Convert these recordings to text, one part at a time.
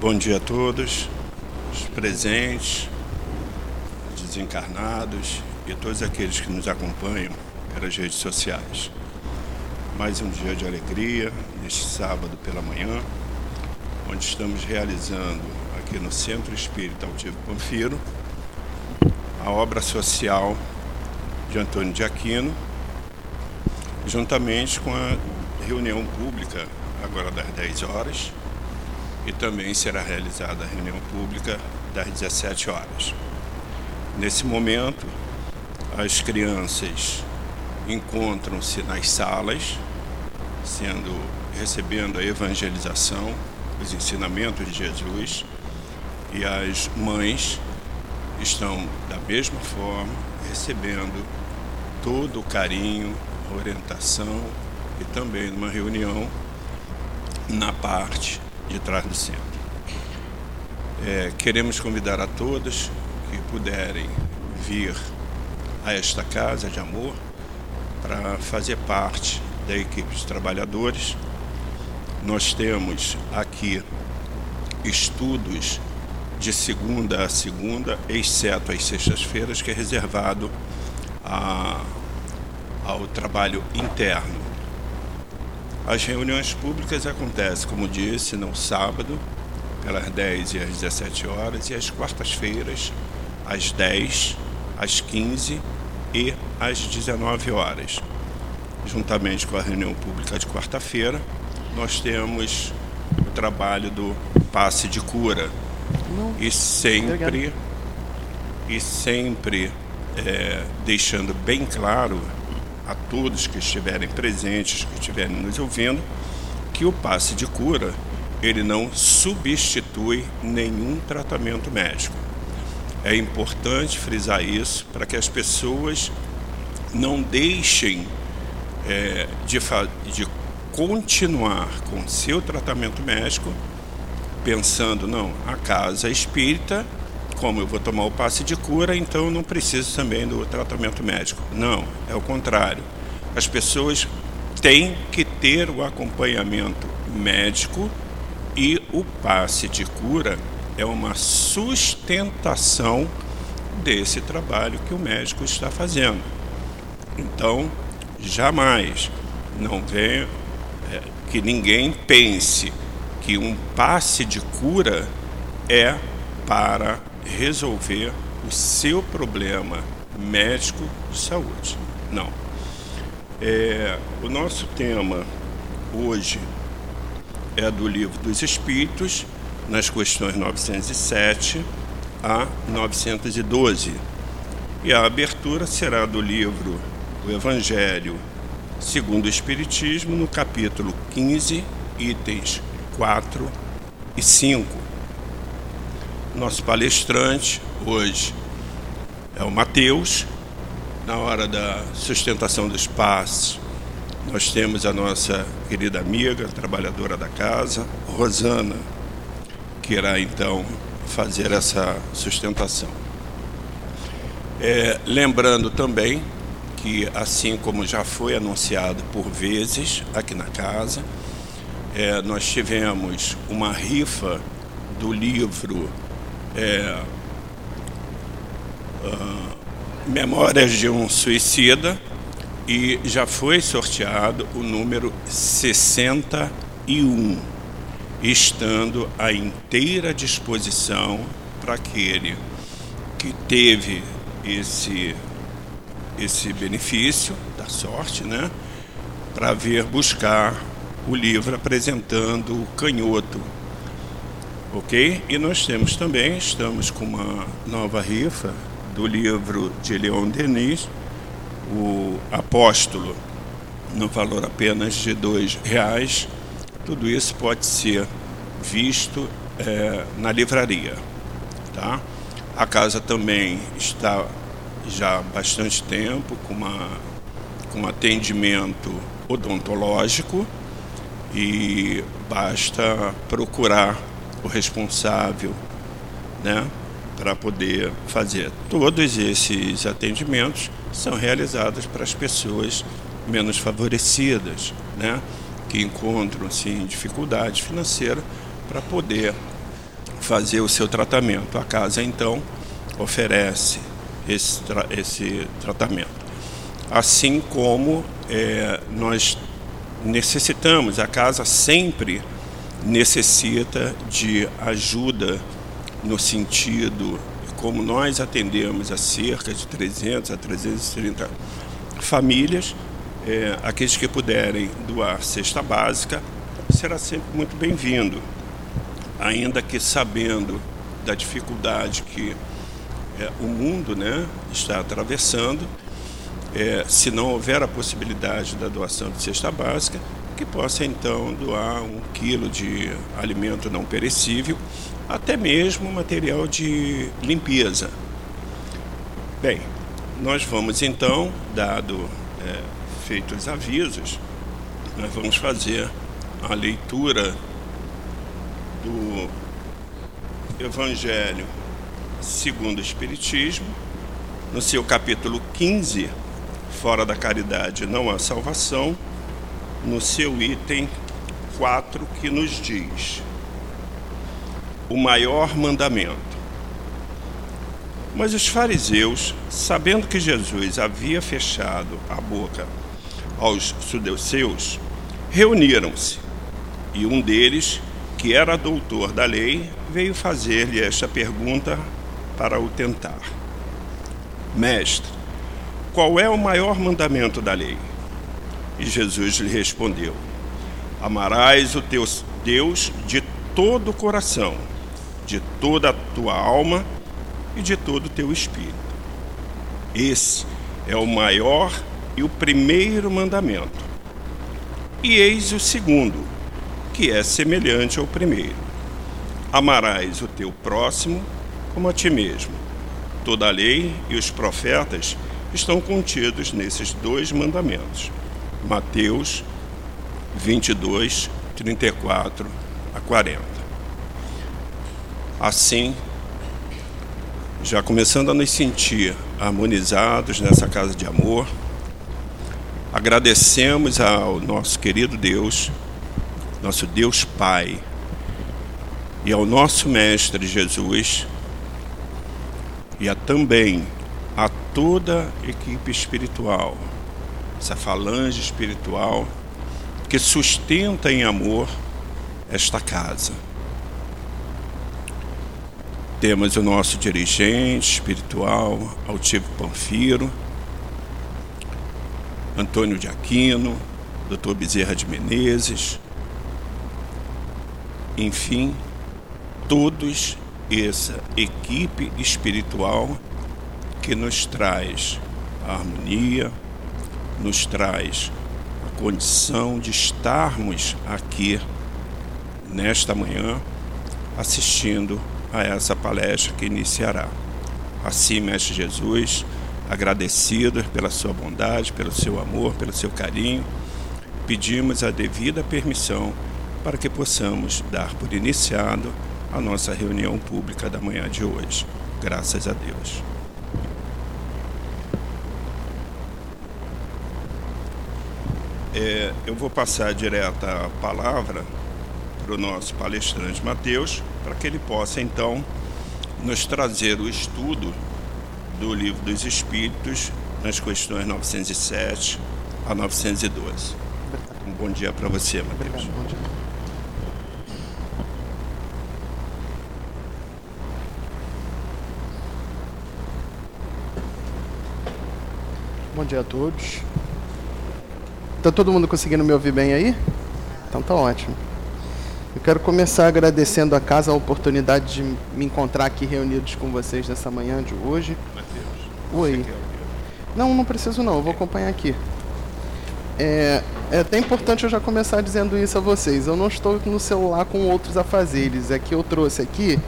Bom dia a todos, os presentes, desencarnados e todos aqueles que nos acompanham pelas redes sociais. Mais um dia de alegria, neste sábado pela manhã, onde estamos realizando aqui no Centro Espírita Altivo Panfiro a obra social de Antônio de Aquino, juntamente com a reunião pública, agora das 10 horas, e também será realizada a reunião pública das 17 horas. Nesse momento, as crianças encontram-se nas salas, sendo recebendo a evangelização, os ensinamentos de Jesus, e as mães estão da mesma forma recebendo todo o carinho, orientação e também numa reunião na parte de trás do centro. É, queremos convidar a todos que puderem vir a esta casa de amor para fazer parte da equipe de trabalhadores. Nós temos aqui estudos de segunda a segunda, exceto as sextas-feiras, que é reservado a, ao trabalho interno. As reuniões públicas acontecem, como disse, no sábado, pelas 10 e às 17 horas, e às quartas-feiras, às 10, às 15 e às 19 horas. Juntamente com a reunião pública de quarta-feira, nós temos o trabalho do passe de cura, e sempre, e sempre é, deixando bem claro a todos que estiverem presentes, que estiverem nos ouvindo, que o passe de cura ele não substitui nenhum tratamento médico. É importante frisar isso para que as pessoas não deixem é, de, de continuar com seu tratamento médico pensando, não, a casa é espírita, como eu vou tomar o passe de cura, então não preciso também do tratamento médico. Não, é o contrário. As pessoas têm que ter o acompanhamento médico e o passe de cura é uma sustentação desse trabalho que o médico está fazendo. Então, jamais não venha é, que ninguém pense que um passe de cura é para resolver o seu problema médico de saúde. Não. É, o nosso tema hoje é do Livro dos Espíritos, nas questões 907 a 912. E a abertura será do livro O Evangelho segundo o Espiritismo, no capítulo 15, itens 4 e 5. Nosso palestrante hoje é o Mateus. Na hora da sustentação dos passos, nós temos a nossa querida amiga, trabalhadora da casa, Rosana, que irá então fazer essa sustentação. É, lembrando também que, assim como já foi anunciado por vezes aqui na casa, é, nós tivemos uma rifa do livro é, uh, Memórias de um Suicida e já foi sorteado o número 61, estando à inteira disposição para aquele que teve esse, esse benefício da sorte, né? Para vir buscar o livro apresentando o canhoto. Ok? E nós temos também, estamos com uma nova rifa do livro de Leon Denis, o Apóstolo, no valor apenas de dois reais. Tudo isso pode ser visto é, na livraria. Tá? A casa também está já há bastante tempo com, uma, com atendimento odontológico e basta procurar o responsável, né, para poder fazer. Todos esses atendimentos são realizados para as pessoas menos favorecidas, né, que encontram assim dificuldade financeira para poder fazer o seu tratamento. A casa, então, oferece esse, tra esse tratamento. Assim como é, nós necessitamos, a casa sempre necessita de ajuda no sentido como nós atendemos a cerca de 300 a 330 famílias, é, aqueles que puderem doar cesta básica, será sempre muito bem-vindo, ainda que sabendo da dificuldade que é, o mundo né, está atravessando, é, se não houver a possibilidade da doação de cesta básica, que possa então doar um quilo de alimento não perecível, até mesmo material de limpeza. Bem, nós vamos então, dado é, feitos os avisos, nós vamos fazer a leitura do Evangelho segundo o Espiritismo, no seu capítulo 15, Fora da Caridade não há salvação, no seu item 4, que nos diz: o maior mandamento. Mas os fariseus, sabendo que Jesus havia fechado a boca aos seus, reuniram-se, e um deles, que era doutor da lei, veio fazer-lhe esta pergunta para o tentar: Mestre, qual é o maior mandamento da lei? E Jesus lhe respondeu: Amarás o teu Deus de todo o coração, de toda a tua alma e de todo o teu espírito. Esse é o maior e o primeiro mandamento. E eis o segundo, que é semelhante ao primeiro: Amarás o teu próximo como a ti mesmo. Toda a lei e os profetas estão contidos nesses dois mandamentos. Mateus 22, 34 a 40. Assim, já começando a nos sentir harmonizados nessa casa de amor, agradecemos ao nosso querido Deus, nosso Deus Pai, e ao nosso Mestre Jesus, e a também a toda a equipe espiritual essa falange espiritual que sustenta em amor esta casa. Temos o nosso dirigente espiritual, Altivo Panfiro, Antônio de Aquino, Dr. Bezerra de Menezes, enfim, todos essa equipe espiritual que nos traz a harmonia, nos traz a condição de estarmos aqui nesta manhã assistindo a essa palestra que iniciará. Assim, Mestre Jesus, agradecidos pela sua bondade, pelo seu amor, pelo seu carinho, pedimos a devida permissão para que possamos dar por iniciado a nossa reunião pública da manhã de hoje. Graças a Deus. É, eu vou passar direto a palavra para o nosso palestrante Mateus, para que ele possa então nos trazer o estudo do Livro dos Espíritos nas questões 907 a 912. Um bom dia para você, Mateus. Bom dia a todos. Tá todo mundo conseguindo me ouvir bem aí? Então tá ótimo. Eu quero começar agradecendo a casa a oportunidade de me encontrar aqui reunidos com vocês nessa manhã de hoje. Mateus, Oi. Não, não preciso não, eu vou acompanhar aqui. É, é até importante eu já começar dizendo isso a vocês. Eu não estou no celular com outros afazeres. É que eu trouxe aqui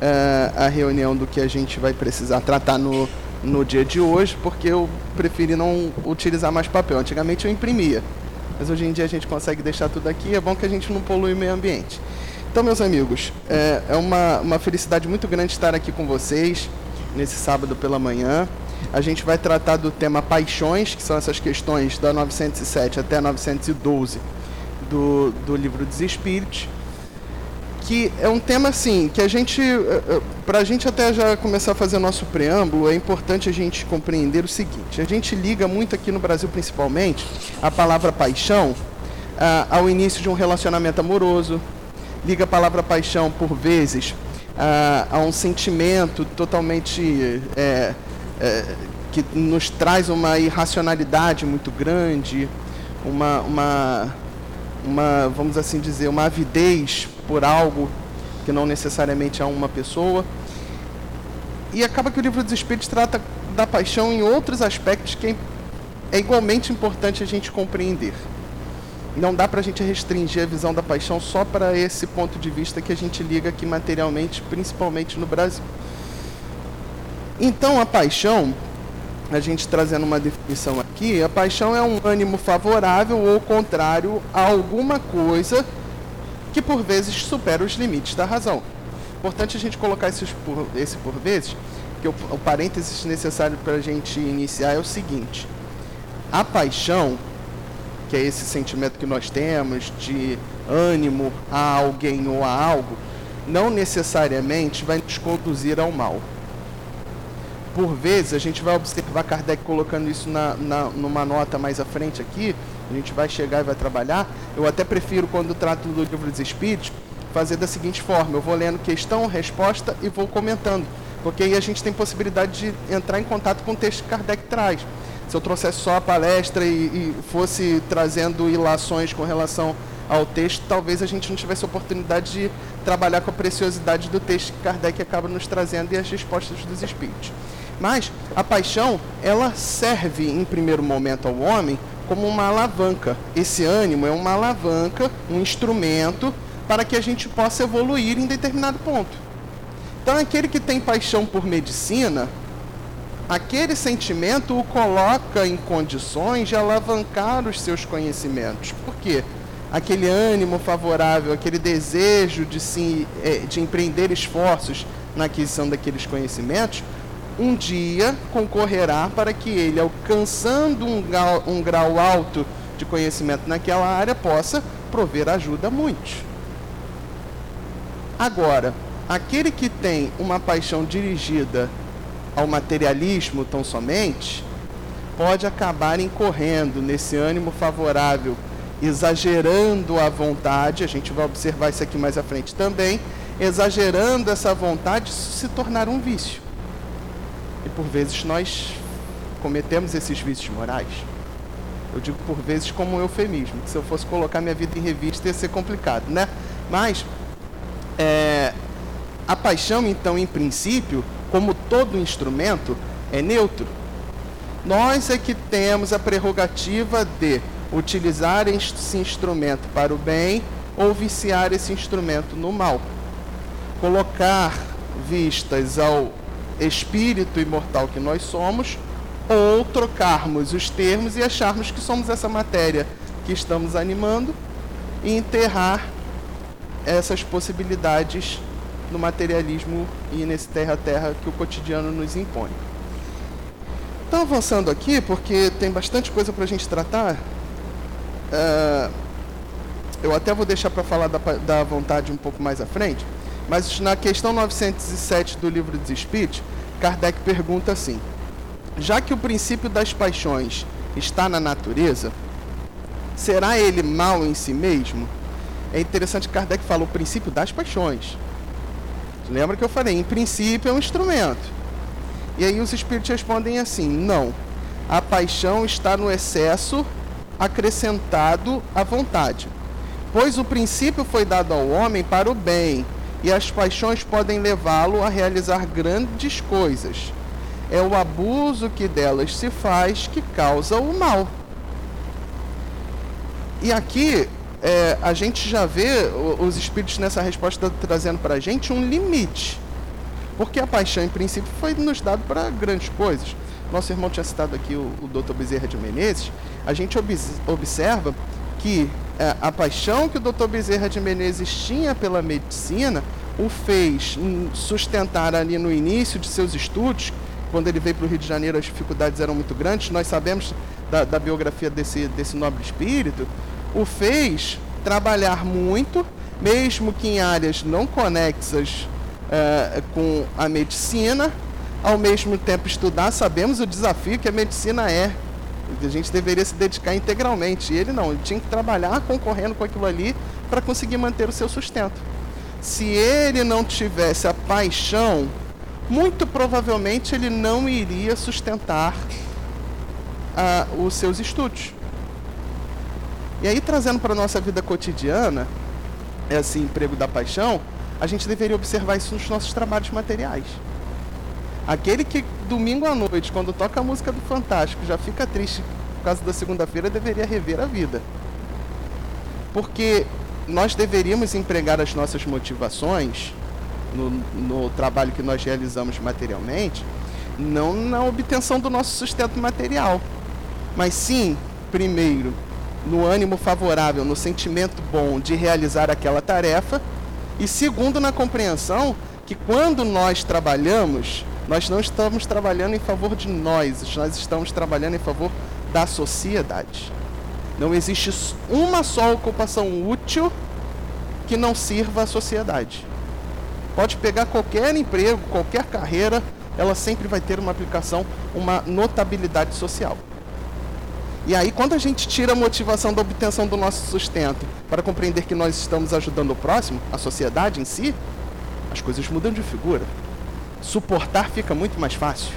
é, a reunião do que a gente vai precisar tratar no, no dia de hoje, porque eu preferi não utilizar mais papel. Antigamente eu imprimia, mas hoje em dia a gente consegue deixar tudo aqui. É bom que a gente não polui o meio ambiente. Então, meus amigos, é, é uma, uma felicidade muito grande estar aqui com vocês nesse sábado pela manhã. A gente vai tratar do tema paixões, que são essas questões da 907 até 912 do, do livro dos Espíritos que é um tema assim que a gente, eh, eh, para a gente até já começar a fazer nosso preâmbulo, é importante a gente compreender o seguinte: a gente liga muito aqui no Brasil, principalmente, a palavra paixão ah, ao início de um relacionamento amoroso, liga a palavra paixão por vezes ah, a um sentimento totalmente é, é, que nos traz uma irracionalidade muito grande, uma, uma, uma, vamos assim dizer, uma avidez por algo que não necessariamente é uma pessoa. E acaba que o livro dos Espíritos trata da paixão em outros aspectos que é igualmente importante a gente compreender. Não dá para a gente restringir a visão da paixão só para esse ponto de vista que a gente liga aqui materialmente, principalmente no Brasil. Então, a paixão, a gente trazendo uma definição aqui, a paixão é um ânimo favorável ou contrário a alguma coisa que por vezes supera os limites da razão. Importante a gente colocar esse por, esse por vezes, que o, o parênteses necessário para a gente iniciar é o seguinte: a paixão, que é esse sentimento que nós temos de ânimo a alguém ou a algo, não necessariamente vai nos conduzir ao mal. Por vezes, a gente vai observar Kardec colocando isso na, na, numa nota mais à frente aqui, a gente vai chegar e vai trabalhar. Eu até prefiro, quando trato do livro dos Espíritos, fazer da seguinte forma: eu vou lendo questão, resposta e vou comentando. Porque aí a gente tem possibilidade de entrar em contato com o texto que Kardec traz. Se eu trouxesse só a palestra e, e fosse trazendo ilações com relação ao texto, talvez a gente não tivesse oportunidade de trabalhar com a preciosidade do texto que Kardec acaba nos trazendo e as respostas dos espíritos. Mas a paixão, ela serve em primeiro momento ao homem como uma alavanca. Esse ânimo é uma alavanca, um instrumento para que a gente possa evoluir em determinado ponto. Então, aquele que tem paixão por medicina, aquele sentimento o coloca em condições de alavancar os seus conhecimentos. Por quê? Aquele ânimo favorável, aquele desejo de, se, é, de empreender esforços na aquisição daqueles conhecimentos, um dia concorrerá para que ele, alcançando um grau, um grau alto de conhecimento naquela área, possa prover ajuda a muitos. Agora, aquele que tem uma paixão dirigida ao materialismo tão somente, pode acabar incorrendo nesse ânimo favorável, exagerando a vontade, a gente vai observar isso aqui mais à frente também, exagerando essa vontade, se tornar um vício. Por vezes nós cometemos esses vícios morais. Eu digo por vezes como um eufemismo, que se eu fosse colocar minha vida em revista ia ser complicado, né? Mas é, a paixão, então, em princípio, como todo instrumento, é neutro. Nós é que temos a prerrogativa de utilizar esse instrumento para o bem ou viciar esse instrumento no mal. Colocar vistas ao espírito imortal que nós somos, ou trocarmos os termos e acharmos que somos essa matéria que estamos animando e enterrar essas possibilidades no materialismo e nesse terra-terra que o cotidiano nos impõe. Então, avançando aqui, porque tem bastante coisa para a gente tratar, uh, eu até vou deixar para falar da, da vontade um pouco mais à frente, mas na questão 907 do livro dos Espíritos, Kardec pergunta assim: já que o princípio das paixões está na natureza, será ele mal em si mesmo? É interessante que Kardec fala o princípio das paixões. Lembra que eu falei, em princípio é um instrumento. E aí os espíritos respondem assim: não. A paixão está no excesso acrescentado à vontade. Pois o princípio foi dado ao homem para o bem, e as paixões podem levá-lo a realizar grandes coisas. É o abuso que delas se faz que causa o mal. E aqui é, a gente já vê os espíritos nessa resposta trazendo para a gente um limite. Porque a paixão, em princípio, foi nos dado para grandes coisas. Nosso irmão tinha citado aqui o, o. Bezerra de Menezes. A gente observa que a paixão que o Dr. Bezerra de Menezes tinha pela medicina o fez sustentar ali no início de seus estudos, quando ele veio para o Rio de Janeiro as dificuldades eram muito grandes, nós sabemos da, da biografia desse, desse nobre espírito, o fez trabalhar muito, mesmo que em áreas não conexas é, com a medicina, ao mesmo tempo estudar, sabemos o desafio que a medicina é. A gente deveria se dedicar integralmente. E ele não, ele tinha que trabalhar concorrendo com aquilo ali para conseguir manter o seu sustento. Se ele não tivesse a paixão, muito provavelmente ele não iria sustentar uh, os seus estudos. E aí, trazendo para a nossa vida cotidiana, esse emprego da paixão, a gente deveria observar isso nos nossos trabalhos materiais. Aquele que domingo à noite, quando toca a música do Fantástico, já fica triste por causa da segunda-feira, deveria rever a vida. Porque nós deveríamos empregar as nossas motivações no, no trabalho que nós realizamos materialmente, não na obtenção do nosso sustento material, mas sim, primeiro, no ânimo favorável, no sentimento bom de realizar aquela tarefa, e segundo, na compreensão que quando nós trabalhamos, nós não estamos trabalhando em favor de nós, nós estamos trabalhando em favor da sociedade. Não existe uma só ocupação útil que não sirva à sociedade. Pode pegar qualquer emprego, qualquer carreira, ela sempre vai ter uma aplicação, uma notabilidade social. E aí, quando a gente tira a motivação da obtenção do nosso sustento para compreender que nós estamos ajudando o próximo, a sociedade em si, as coisas mudam de figura. Suportar fica muito mais fácil.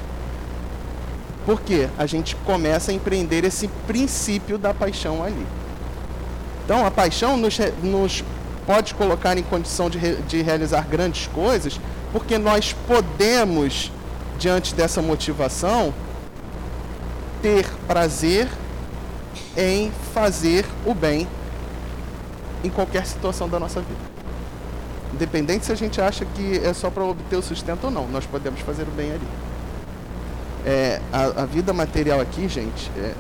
Porque a gente começa a empreender esse princípio da paixão ali. Então, a paixão nos, nos pode colocar em condição de, de realizar grandes coisas, porque nós podemos, diante dessa motivação, ter prazer em fazer o bem em qualquer situação da nossa vida. Independente se a gente acha que é só para obter o sustento ou não, nós podemos fazer o bem ali. É, a, a, vida material aqui, gente, é,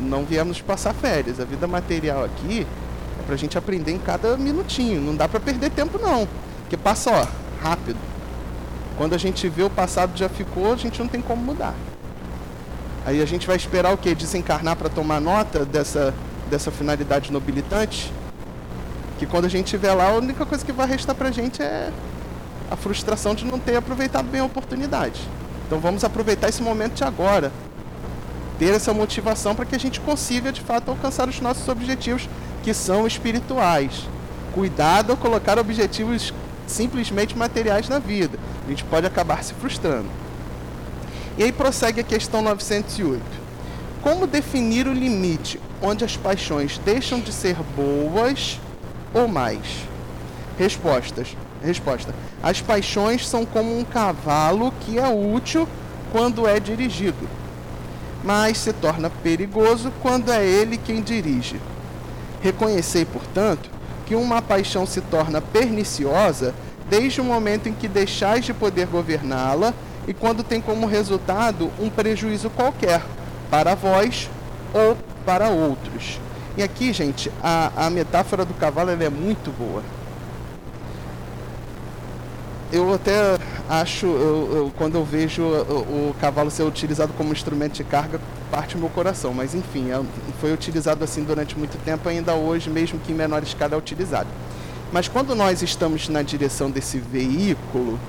não viemos passar férias. A vida material aqui para a gente aprender em cada minutinho. Não dá para perder tempo não, porque passa ó, rápido. Quando a gente vê o passado já ficou, a gente não tem como mudar. Aí a gente vai esperar o que? Desencarnar para tomar nota dessa, dessa finalidade nobilitante? Que quando a gente estiver lá, a única coisa que vai restar para a gente é a frustração de não ter aproveitado bem a oportunidade. Então vamos aproveitar esse momento de agora. Ter essa motivação para que a gente consiga de fato alcançar os nossos objetivos que são espirituais. Cuidado ao colocar objetivos simplesmente materiais na vida. A gente pode acabar se frustrando. E aí prossegue a questão 908. Como definir o limite onde as paixões deixam de ser boas ou mais? Respostas. Resposta. As paixões são como um cavalo que é útil quando é dirigido, mas se torna perigoso quando é ele quem dirige. Reconhecei, portanto, que uma paixão se torna perniciosa desde o momento em que deixais de poder governá-la e quando tem como resultado um prejuízo qualquer para vós ou para outros. E aqui, gente, a, a metáfora do cavalo é muito boa. Eu até acho, eu, eu, quando eu vejo o, o, cavalo ser utilizado como instrumento de carga, parte o meu coração. Mas enfim, é, foi utilizado assim durante muito tempo, ainda hoje, mesmo que em menor escala, é utilizado. Mas quando nós estamos na direção desse veículo,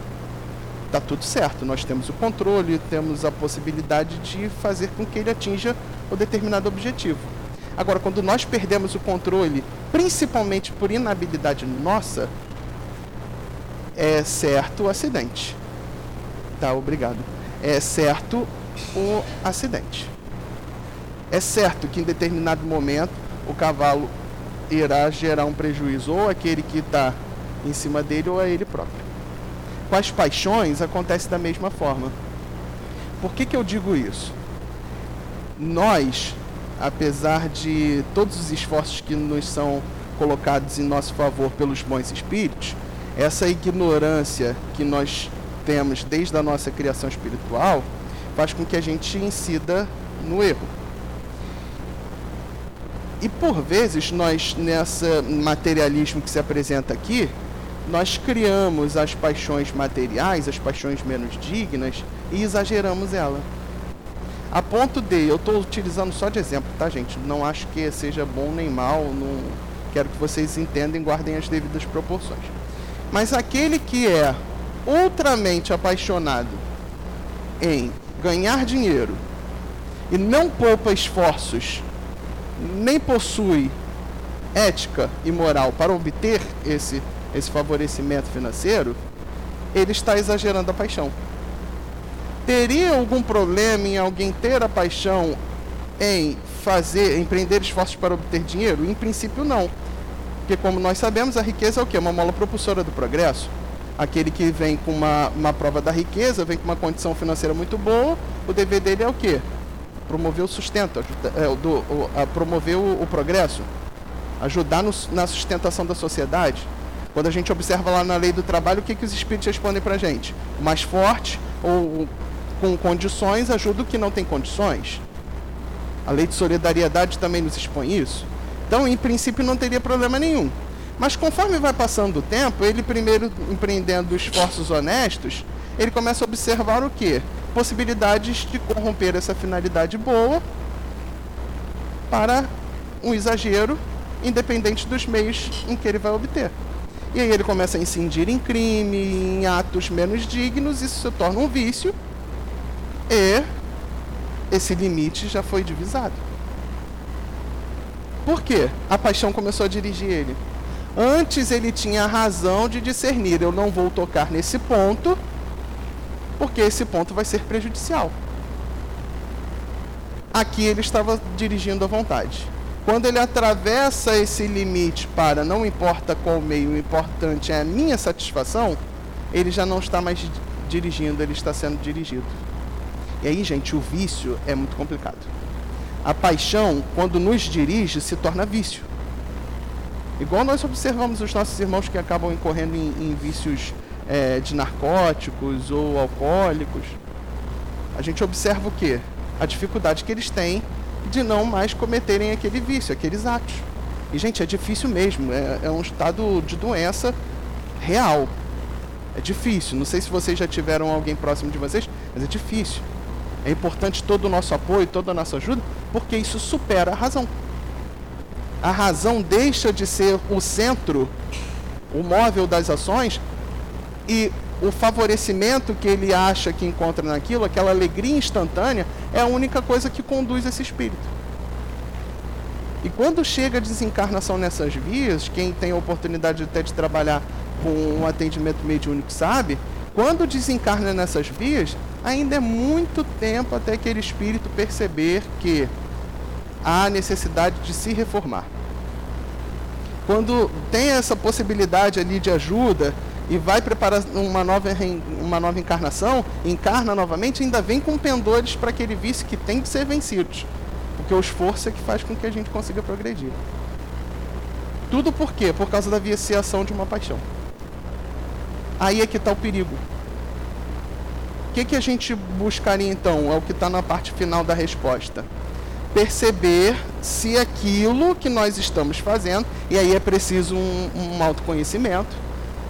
está tudo certo. Nós temos o controle, temos a possibilidade de fazer com que ele atinja o determinado objetivo. Agora, quando nós perdemos o controle, principalmente por inabilidade nossa, é certo o acidente. Tá, obrigado. É certo o acidente. É certo que em determinado momento o cavalo irá gerar um prejuízo ou aquele que está em cima dele ou a ele próprio. Com as paixões acontece da mesma forma. Por que, que eu digo isso? Nós, apesar de todos os esforços que nos são colocados em nosso favor pelos bons espíritos, essa ignorância que nós temos desde a nossa criação espiritual faz com que a gente incida no erro. E por vezes nós, nessa materialismo que se apresenta aqui, nós criamos as paixões materiais, as paixões menos dignas e exageramos ela. A ponto de, eu estou utilizando só de exemplo, tá gente? Não acho que seja bom nem mal, não, Quero que vocês entendam e guardem as devidas proporções. Mas aquele que é ultramente apaixonado em ganhar dinheiro e não poupa esforços, nem possui ética e moral para obter esse, esse favorecimento financeiro, ele está exagerando a paixão. Teria algum problema em alguém ter a paixão em fazer, empreender esforços para obter dinheiro? Em princípio, não. Porque, como nós sabemos, a riqueza é o quê? Uma mola propulsora do progresso. Aquele que vem com uma, uma prova da riqueza, vem com uma condição financeira muito boa, o dever dele é o quê? Promover o sustento, é, do, o, a promover o, o, progresso, ajudar no, na sustentação da sociedade. Quando a gente observa lá na lei do trabalho, o que, que os espíritos respondem para a gente? O mais forte ou com condições ajuda o que não tem condições. A lei de solidariedade também nos expõe isso. Então, em princípio, não teria problema nenhum. Mas conforme vai passando o tempo, ele primeiro empreendendo esforços honestos, ele começa a observar o que? Possibilidades de corromper essa finalidade boa para um exagero, independente dos meios em que ele vai obter. E aí ele começa a incidir em crime, em atos menos dignos, isso se torna um vício e esse limite já foi divisado. Por quê? A paixão começou a dirigir ele. Antes ele tinha a razão de discernir: eu não vou tocar nesse ponto, porque esse ponto vai ser prejudicial. Aqui ele estava dirigindo à vontade. Quando ele atravessa esse limite para não importa qual meio, o importante é a minha satisfação, ele já não está mais dirigindo, ele está sendo dirigido. E aí, gente, o vício é muito complicado. A paixão, quando nos dirige, se torna vício. Igual nós observamos os nossos irmãos que acabam incorrendo em, em vícios é, de narcóticos ou alcoólicos. A gente observa o que? A dificuldade que eles têm de não mais cometerem aquele vício, aqueles atos. E, gente, é difícil mesmo. É, é um estado de doença real. É difícil. Não sei se vocês já tiveram alguém próximo de vocês, mas é difícil. É importante todo o nosso apoio, toda a nossa ajuda, porque isso supera a razão. A razão deixa de ser o centro, o móvel das ações, e o favorecimento que ele acha que encontra naquilo, aquela alegria instantânea, é a única coisa que conduz esse espírito. E quando chega a desencarnação nessas vias, quem tem a oportunidade até de trabalhar com um atendimento mediúnico sabe, quando desencarna nessas vias, ainda é muito tempo até aquele espírito perceber que há necessidade de se reformar. Quando tem essa possibilidade ali de ajuda e vai preparar uma nova, uma nova encarnação, encarna novamente, ainda vem com pendores para aquele vício que tem que ser vencido. Porque o esforço é que faz com que a gente consiga progredir. Tudo por quê? Por causa da viciação de uma paixão. Aí é que está o perigo. Que, que a gente buscaria então? É o que está na parte final da resposta. Perceber se aquilo que nós estamos fazendo, e aí é preciso um, um autoconhecimento,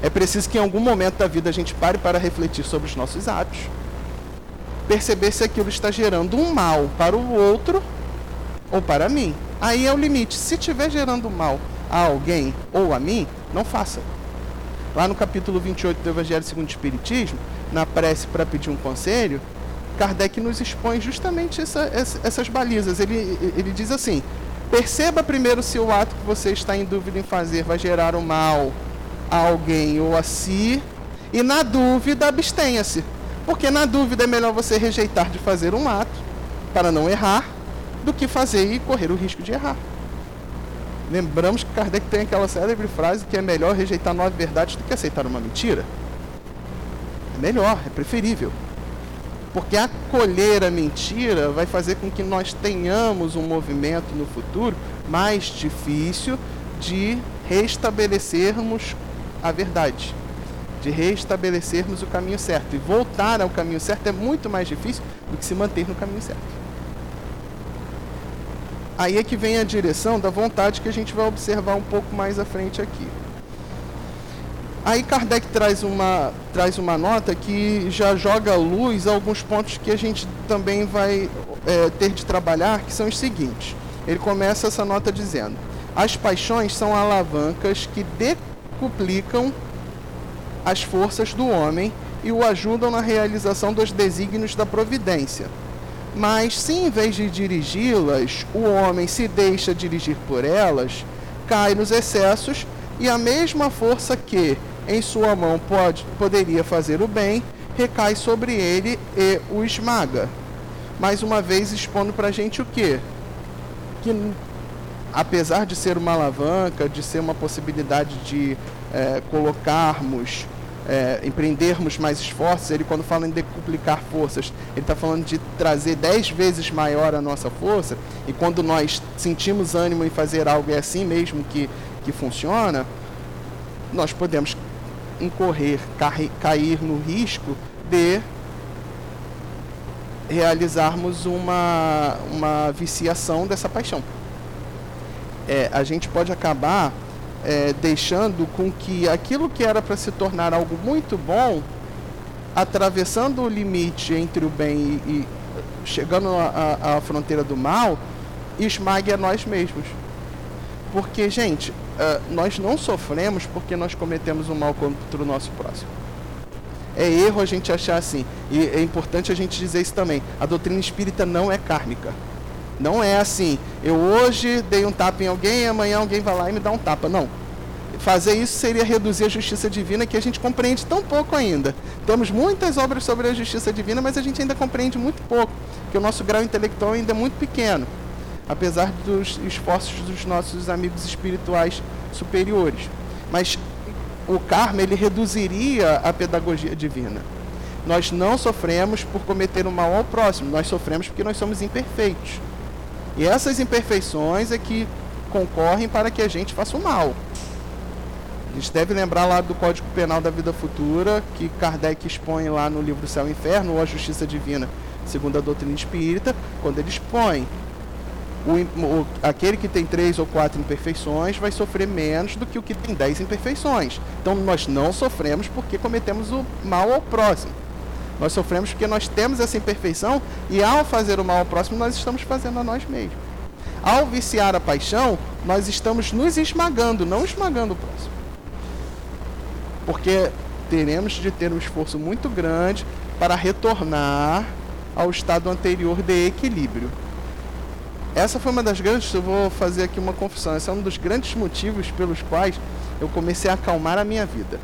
é preciso que em algum momento da vida a gente pare para refletir sobre os nossos atos, perceber se aquilo está gerando um mal para o outro ou para mim. Aí é o limite. Se estiver gerando mal a alguém ou a mim, não faça. Lá no capítulo 28 do Evangelho segundo o Espiritismo, na prece para pedir um conselho, Kardec nos expõe justamente essa, essa, essas balizas. Ele, ele diz assim: perceba primeiro se o ato que você está em dúvida em fazer vai gerar o um mal a alguém ou a si, e na dúvida, abstenha-se. Porque na dúvida é melhor você rejeitar de fazer um ato para não errar do que fazer e correr o risco de errar. Lembramos que Kardec tem aquela célebre frase que é melhor rejeitar nove verdades do que aceitar uma mentira. Melhor, é preferível. Porque acolher a mentira vai fazer com que nós tenhamos um movimento no futuro mais difícil de restabelecermos a verdade, de restabelecermos o caminho certo. E voltar ao caminho certo é muito mais difícil do que se manter no caminho certo. Aí é que vem a direção da vontade que a gente vai observar um pouco mais à frente aqui. Aí Kardec traz uma, traz uma nota que já joga luz a alguns pontos que a gente também vai é, ter de trabalhar, que são os seguintes. Ele começa essa nota dizendo: As paixões são alavancas que decuplicam as forças do homem e o ajudam na realização dos desígnios da providência. Mas se em vez de dirigi-las, o homem se deixa dirigir por elas, cai nos excessos e a mesma força que em sua mão pode, poderia fazer o bem, recai sobre ele e o esmaga. Mais uma vez expondo para a gente o quê? Que apesar de ser uma alavanca, de ser uma possibilidade de é, colocarmos é, empreendermos mais esforços, ele quando fala em decuplicar forças, ele está falando de trazer dez vezes maior a nossa força, e quando nós sentimos ânimo em fazer algo, é assim mesmo que, que funciona, nós podemos incorrer, cair no risco de realizarmos uma, uma viciação dessa paixão. É, a gente pode acabar é, deixando com que aquilo que era para se tornar algo muito bom, atravessando o limite entre o bem e, e chegando à fronteira do mal, esmague a nós mesmos. Porque, gente, uh, nós não sofremos porque nós cometemos um mal contra o nosso próximo. É erro a gente achar assim. E é importante a gente dizer isso também. A doutrina espírita não é kármica. Não é assim, eu hoje dei um tapa em alguém amanhã alguém vai lá e me dá um tapa. Não. Fazer isso seria reduzir a justiça divina que a gente compreende tão pouco ainda. Temos muitas obras sobre a justiça divina, mas a gente ainda compreende muito pouco, porque o nosso grau intelectual ainda é muito pequeno, apesar dos esforços dos nossos amigos espirituais superiores. Mas o karma ele reduziria a pedagogia divina. Nós não sofremos por cometer o um mal ao próximo, nós sofremos porque nós somos imperfeitos. E essas imperfeições é que concorrem para que a gente faça o mal. A gente deve lembrar lá do Código Penal da Vida Futura, que Kardec expõe lá no livro Céu e Inferno, ou a Justiça Divina, segundo a doutrina espírita, quando ele expõe o, o, aquele que tem três ou quatro imperfeições vai sofrer menos do que o que tem dez imperfeições. Então nós não sofremos porque cometemos o mal ao próximo. Nós sofremos porque nós temos essa imperfeição e ao fazer o mal ao próximo, nós estamos fazendo a nós mesmos. Ao viciar a paixão, nós estamos nos esmagando, não esmagando o próximo. Porque teremos de ter um esforço muito grande para retornar ao estado anterior de equilíbrio. Essa foi uma das grandes, eu vou fazer aqui uma confissão, esse é um dos grandes motivos pelos quais eu comecei a acalmar a minha vida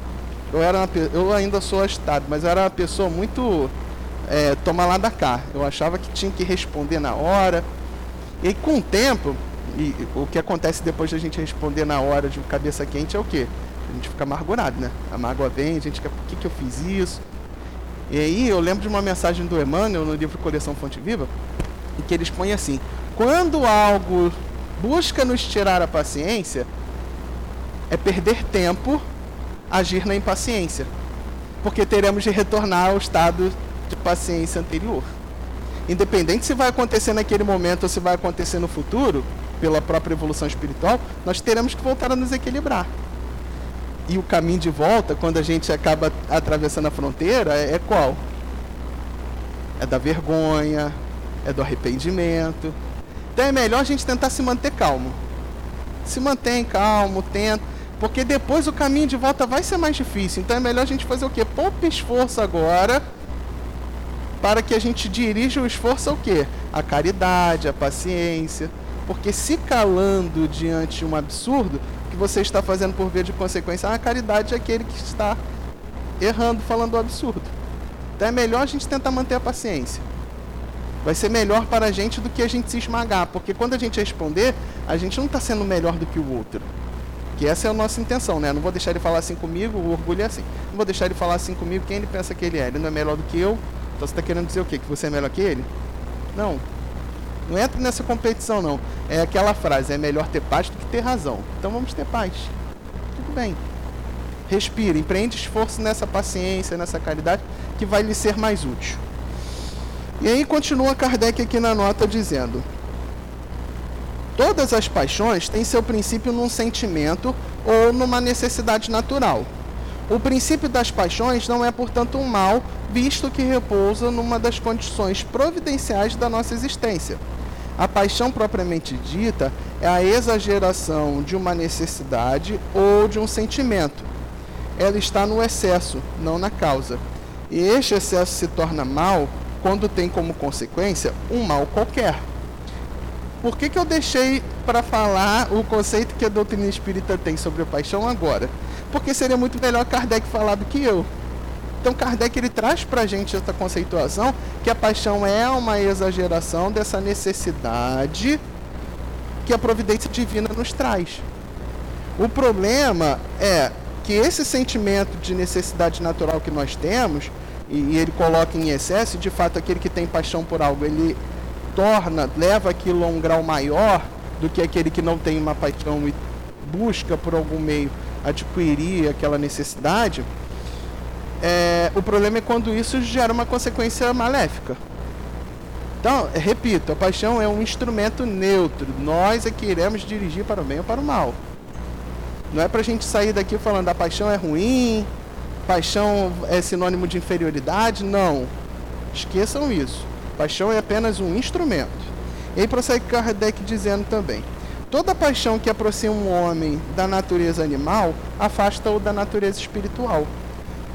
eu era uma, eu ainda sou agitado, mas eu era uma pessoa muito é, toma lá da cá. Eu achava que tinha que responder na hora. E com o tempo, e o que acontece depois da gente responder na hora de cabeça quente é o quê? A gente fica amargurado, né? A mágoa vem, a gente quer, por que, que eu fiz isso? E aí eu lembro de uma mensagem do Emmanuel no livro Coleção Fonte Viva, em que ele expõe assim: quando algo busca nos tirar a paciência, é perder tempo agir na impaciência, porque teremos de retornar ao estado de paciência anterior. Independente se vai acontecer naquele momento ou se vai acontecer no futuro, pela própria evolução espiritual, nós teremos que voltar a nos equilibrar. E o caminho de volta, quando a gente acaba atravessando a fronteira, é, qual? É da vergonha, é do arrependimento. Então é melhor a gente tentar se manter calmo. Se mantém calmo, tenta porque depois o caminho de volta vai ser mais difícil. Então é melhor a gente fazer o quê? Poupa esforço agora para que a gente dirija o esforço ao quê? A caridade, a paciência. Porque se calando diante de um absurdo, que você está fazendo por via de consequência, a caridade é aquele que está errando, falando o absurdo. Então é melhor a gente tentar manter a paciência. Vai ser melhor para a gente do que a gente se esmagar, porque quando a gente responder, a gente não está sendo melhor do que o outro. Que essa é a nossa intenção, né? Não vou deixar ele falar assim comigo, o orgulho é assim. Não vou deixar ele falar assim comigo quem ele pensa que ele é. Ele não é melhor do que eu. Então você está querendo dizer o quê? Que você é melhor que ele? Não. Não entra nessa competição, não. É aquela frase: é melhor ter paz do que ter razão. Então vamos ter paz. Tudo bem. Respira, empreende esforço nessa paciência, nessa caridade, que vai lhe ser mais útil. E aí continua Kardec aqui na nota dizendo: Todas as paixões têm seu princípio num sentimento ou numa necessidade natural. O princípio das paixões não é, portanto, um mal, visto que repousa numa das condições providenciais da nossa existência. A paixão propriamente dita é a exageração de uma necessidade ou de um sentimento. Ela está no excesso, não na causa. E este excesso se torna mal quando tem como consequência um mal qualquer. Por que, que eu deixei para falar o conceito que a doutrina espírita tem sobre a paixão agora? Porque seria muito melhor Kardec falar do que eu. Então Kardec ele traz para a gente essa conceituação que a paixão é uma exageração dessa necessidade que a providência divina nos traz. O problema é que esse sentimento de necessidade natural que nós temos, e, e ele coloca em excesso, de fato aquele que tem paixão por algo, ele torna, leva aquilo a um grau maior do que aquele que não tem uma paixão e busca por algum meio adquirir aquela necessidade é, o problema é quando isso gera uma consequência maléfica. Então, repito, a paixão é um instrumento neutro. Nós é que iremos dirigir para o bem ou para o mal. Não é para a gente sair daqui falando a paixão é ruim, paixão é sinônimo de inferioridade. Não. Esqueçam isso. Paixão é apenas um instrumento. E aí prossegue Kardec dizendo também: toda paixão que aproxima um homem da natureza animal afasta-o da natureza espiritual.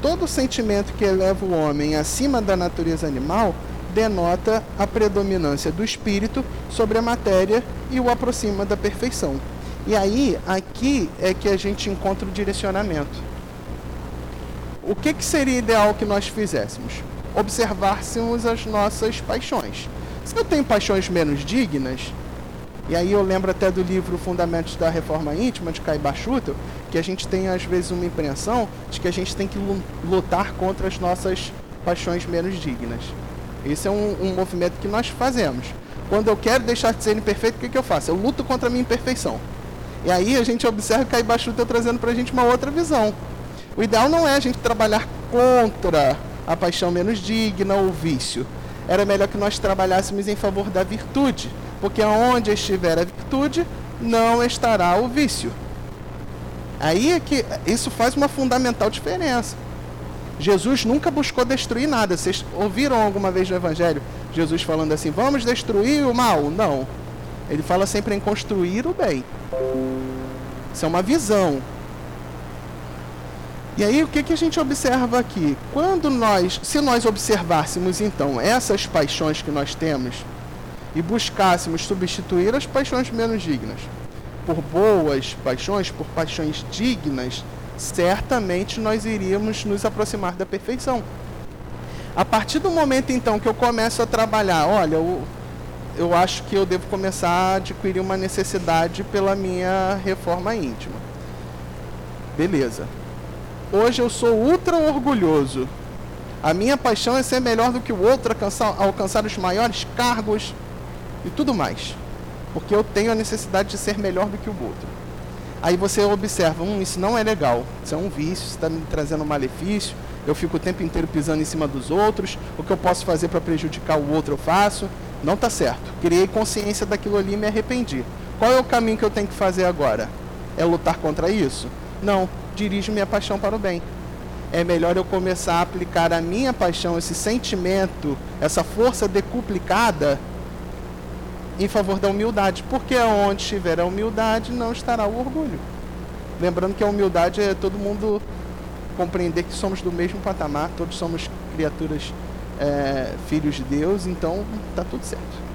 Todo sentimento que eleva o homem acima da natureza animal denota a predominância do espírito sobre a matéria e o aproxima da perfeição. E aí, aqui é que a gente encontra o direcionamento. O que, que seria ideal que nós fizéssemos? Observássemos as nossas paixões. Se eu tenho paixões menos dignas, e aí eu lembro até do livro Fundamentos da Reforma Íntima, de Caiba Schutel, que a gente tem às vezes uma impressão de que a gente tem que lutar contra as nossas paixões menos dignas. Esse é um, um movimento que nós fazemos. Quando eu quero deixar de ser imperfeito, o que, que eu faço? Eu luto contra a minha imperfeição. E aí a gente observa Caiba Schutel trazendo para a gente uma outra visão. O ideal não é a gente trabalhar contra a paixão menos digna ou o vício. Era melhor que nós trabalhássemos em favor da virtude porque onde estiver a virtude, não estará o vício. Aí é que isso faz uma fundamental diferença. Jesus nunca buscou destruir nada. Vocês ouviram alguma vez no Evangelho Jesus falando assim: vamos destruir o mal? Não. Ele fala sempre em construir o bem. Isso é uma visão. E aí o que, que a gente observa aqui? Quando nós, se nós observássemos então essas paixões que nós temos, e buscássemos substituir as paixões menos dignas por boas paixões, por paixões dignas, certamente nós iríamos nos aproximar da perfeição. A partir do momento então que eu começo a trabalhar, olha, eu, eu acho que eu devo começar a adquirir uma necessidade pela minha reforma íntima. Beleza. Hoje eu sou ultra orgulhoso. A minha paixão é ser melhor do que o outro, alcançar, alcançar os maiores cargos, e tudo mais. Porque eu tenho a necessidade de ser melhor do que o outro. Aí você observa, hum, isso não é legal, isso é um vício, isso está me trazendo um malefício, eu fico o tempo inteiro pisando em cima dos outros, o que eu posso fazer para prejudicar o outro eu faço, não está certo. Criei consciência daquilo ali e me arrependi. Qual é o caminho que eu tenho que fazer agora? É lutar contra isso? Não, dirijo minha paixão para o bem. É melhor eu começar a aplicar a minha paixão, esse sentimento, essa força decuplicada em favor da humildade, porque onde estiver a humildade não estará o orgulho. Lembrando que a humildade é todo mundo compreender que somos do mesmo patamar, todos somos criaturas, é, filhos de Deus, então está tudo certo.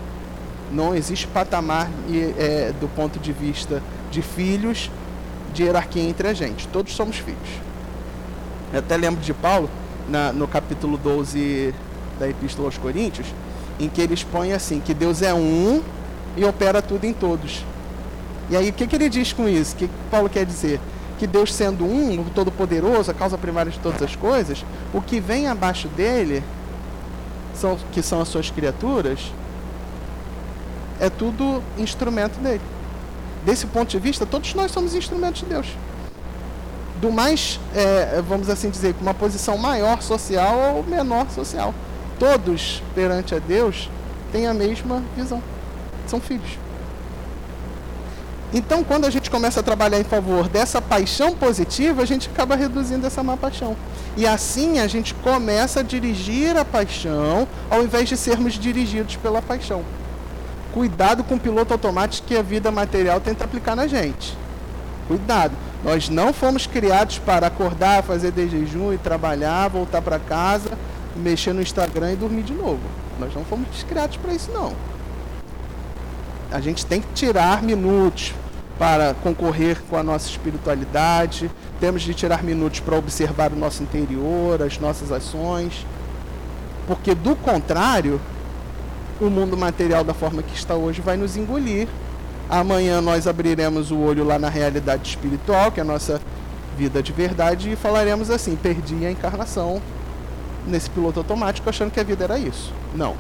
Não existe patamar é, do ponto de vista de filhos de hierarquia entre a gente, todos somos filhos. Eu até lembro de Paulo, na, no capítulo 12 da Epístola aos Coríntios, em que ele expõe assim, que Deus é um e opera tudo em todos. E aí o que, que ele diz com isso? O que Paulo quer dizer? Que Deus sendo um, o todo-poderoso, a causa primária de todas as coisas, o que vem abaixo dele, são, que são as suas criaturas, é tudo instrumento dele. Desse ponto de vista, todos nós somos instrumentos de Deus. Do mais, é, vamos assim dizer, com uma posição maior social ou menor social todos perante a Deus têm a mesma visão. São filhos. Então, quando a gente começa a trabalhar em favor dessa paixão positiva, a gente acaba reduzindo essa má paixão. E assim a gente começa a dirigir a paixão, ao invés de sermos dirigidos pela paixão. Cuidado com o piloto automático que a vida material tenta aplicar na gente. Cuidado. Nós não fomos criados para acordar, fazer de jejum e trabalhar, voltar para casa, mexer no Instagram e dormir de novo. Nós não fomos criados para isso não. A gente tem que tirar minutos para concorrer com a nossa espiritualidade, temos de tirar minutos para observar o nosso interior, as nossas ações, porque do contrário, o mundo material da forma que está hoje vai nos engolir. Amanhã nós abriremos o olho lá na realidade espiritual, que é a nossa vida de verdade, e falaremos assim: perdi a encarnação nesse piloto automático achando que a vida era isso. Não.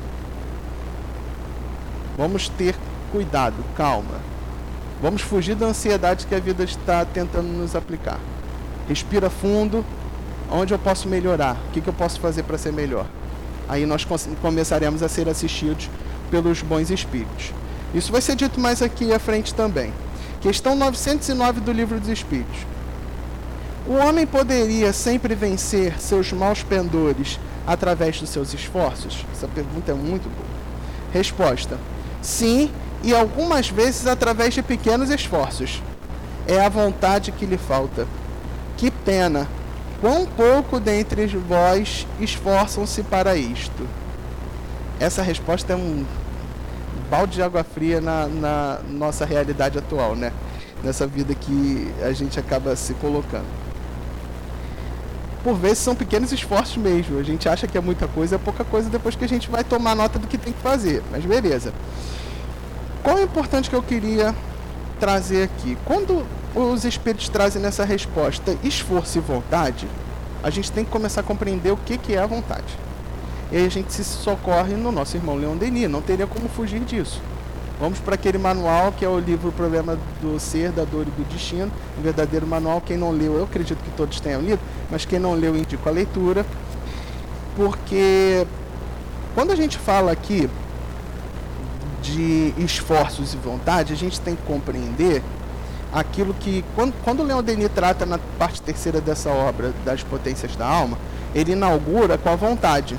Vamos ter cuidado, calma. Vamos fugir da ansiedade que a vida está tentando nos aplicar. Respira fundo. Onde eu posso melhorar? O que, que eu posso fazer para ser melhor? Aí nós começaremos a ser assistidos pelos bons espíritos. Isso vai ser dito mais aqui à frente também. Questão 909 do Livro dos Espíritos. O homem poderia sempre vencer seus maus pendores através dos seus esforços? Essa pergunta é muito boa. Resposta: Sim, e algumas vezes através de pequenos esforços. É a vontade que lhe falta. Que pena! Quão pouco dentre vós esforçam-se para isto? Essa resposta é um balde de água fria na, na nossa realidade atual, né? Nessa vida que a gente acaba se colocando. Por vezes são pequenos esforços mesmo. A gente acha que é muita coisa, é pouca coisa depois que a gente vai tomar nota do que tem que fazer. Mas beleza. Qual é o importante que eu queria trazer aqui? Quando os espíritos trazem nessa resposta esforço e vontade, a gente tem que começar a compreender o que, que é a vontade. E aí a gente se socorre no nosso irmão Leon Denis, não teria como fugir disso. Vamos para aquele manual que é o livro O Problema do Ser, da Dor e do Destino, um verdadeiro manual. Quem não leu, eu acredito que todos tenham lido, mas quem não leu, indico a leitura, porque quando a gente fala aqui de esforços e vontade, a gente tem que compreender aquilo que, quando, quando Leon Denis trata na parte terceira dessa obra, das potências da alma, ele inaugura com a vontade,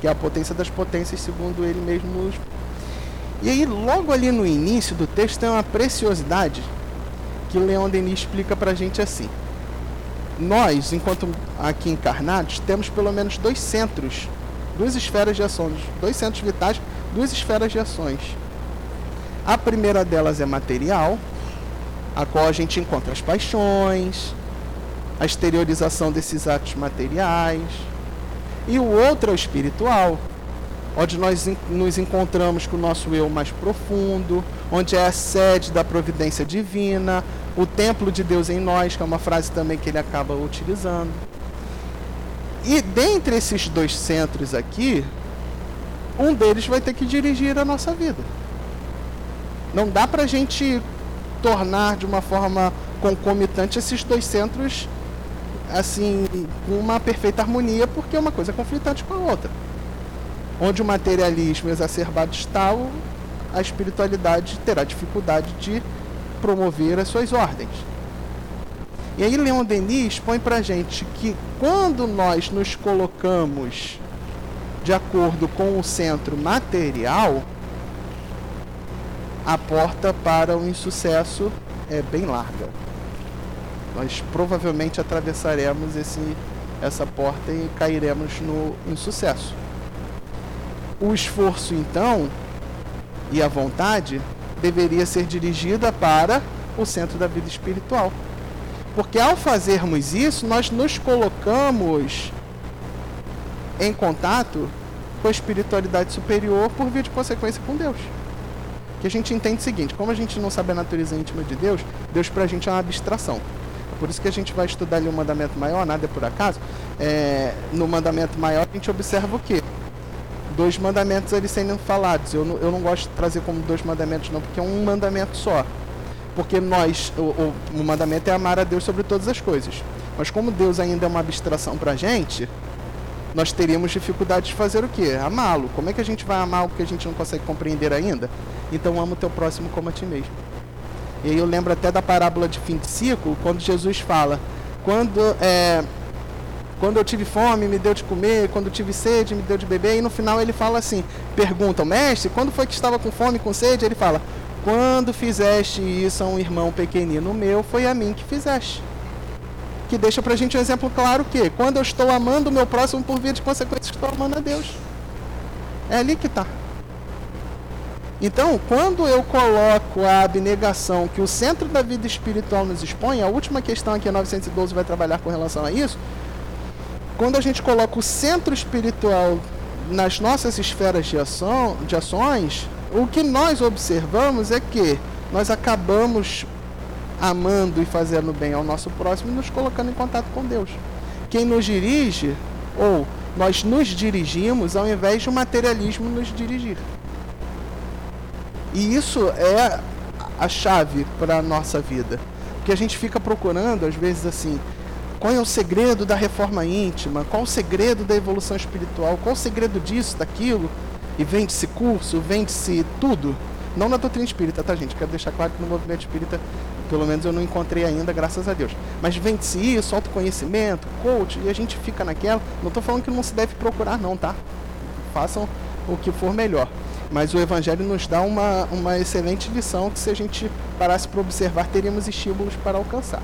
que é a potência das potências, segundo ele mesmo. E aí, logo ali no início do texto, tem uma preciosidade que Leon Denis explica para a gente assim. Nós, enquanto aqui encarnados, temos pelo menos dois centros, duas esferas de ações, dois centros vitais, duas esferas de ações. A primeira delas é material, a qual a gente encontra as paixões, a exteriorização desses atos materiais, e o outro é o espiritual, onde nós nos encontramos com o nosso eu mais profundo, onde é a sede da providência divina, o templo de Deus em nós, que é uma frase também que ele acaba utilizando. E dentre esses dois centros aqui, um deles vai ter que dirigir a nossa vida. Não dá para a gente tornar de uma forma concomitante esses dois centros assim uma perfeita harmonia, porque uma coisa é conflitante com a outra. Onde o materialismo exacerbado está, a espiritualidade terá dificuldade de promover as suas ordens. E aí Leon Denis põe para gente que quando nós nos colocamos de acordo com o centro material, a porta para o insucesso é bem larga. Nós provavelmente atravessaremos esse, essa porta e cairemos no insucesso. O esforço, então, e a vontade deveria ser dirigida para o centro da vida espiritual. Porque ao fazermos isso, nós nos colocamos em contato com a espiritualidade superior por via de consequência com Deus que a gente entende o seguinte: como a gente não sabe a natureza íntima de Deus, Deus para a gente é uma abstração. É por isso que a gente vai estudar ali o mandamento maior, nada é por acaso. É, no mandamento maior a gente observa o quê? Dois mandamentos ali sendo falados. Eu não, eu não gosto de trazer como dois mandamentos, não, porque é um mandamento só. Porque nós, o, o, o mandamento é amar a Deus sobre todas as coisas. Mas como Deus ainda é uma abstração para a gente, nós teríamos dificuldade de fazer o quê? Amá-lo. Como é que a gente vai amar o que a gente não consegue compreender ainda? Então ama o teu próximo como a ti mesmo. E aí eu lembro até da parábola de fim de ciclo, quando Jesus fala, quando é, Quando eu tive fome, me deu de comer. Quando eu tive sede, me deu de beber. E no final ele fala assim: perguntam, mestre, quando foi que estava com fome, com sede? Ele fala: quando fizeste isso a um irmão pequenino meu, foi a mim que fizeste. Que deixa pra gente um exemplo claro que quando eu estou amando o meu próximo por via de consequência, estou amando a Deus. É ali que está. Então, quando eu coloco a abnegação que o centro da vida espiritual nos expõe, a última questão aqui, a 912, vai trabalhar com relação a isso. Quando a gente coloca o centro espiritual nas nossas esferas de, ação, de ações, o que nós observamos é que nós acabamos amando e fazendo bem ao nosso próximo e nos colocando em contato com Deus. Quem nos dirige, ou nós nos dirigimos ao invés de o materialismo nos dirigir. E isso é a chave para a nossa vida. Porque a gente fica procurando, às vezes, assim, qual é o segredo da reforma íntima? Qual o segredo da evolução espiritual? Qual o segredo disso, daquilo? E vende-se curso, vende-se tudo. Não na doutrina espírita, tá, gente? Quero deixar claro que no movimento espírita, pelo menos eu não encontrei ainda, graças a Deus. Mas vende-se isso, autoconhecimento, coach, e a gente fica naquela. Não estou falando que não se deve procurar, não, tá? Façam o que for melhor. Mas o Evangelho nos dá uma, uma excelente lição que, se a gente parasse para observar, teríamos estímulos para alcançar.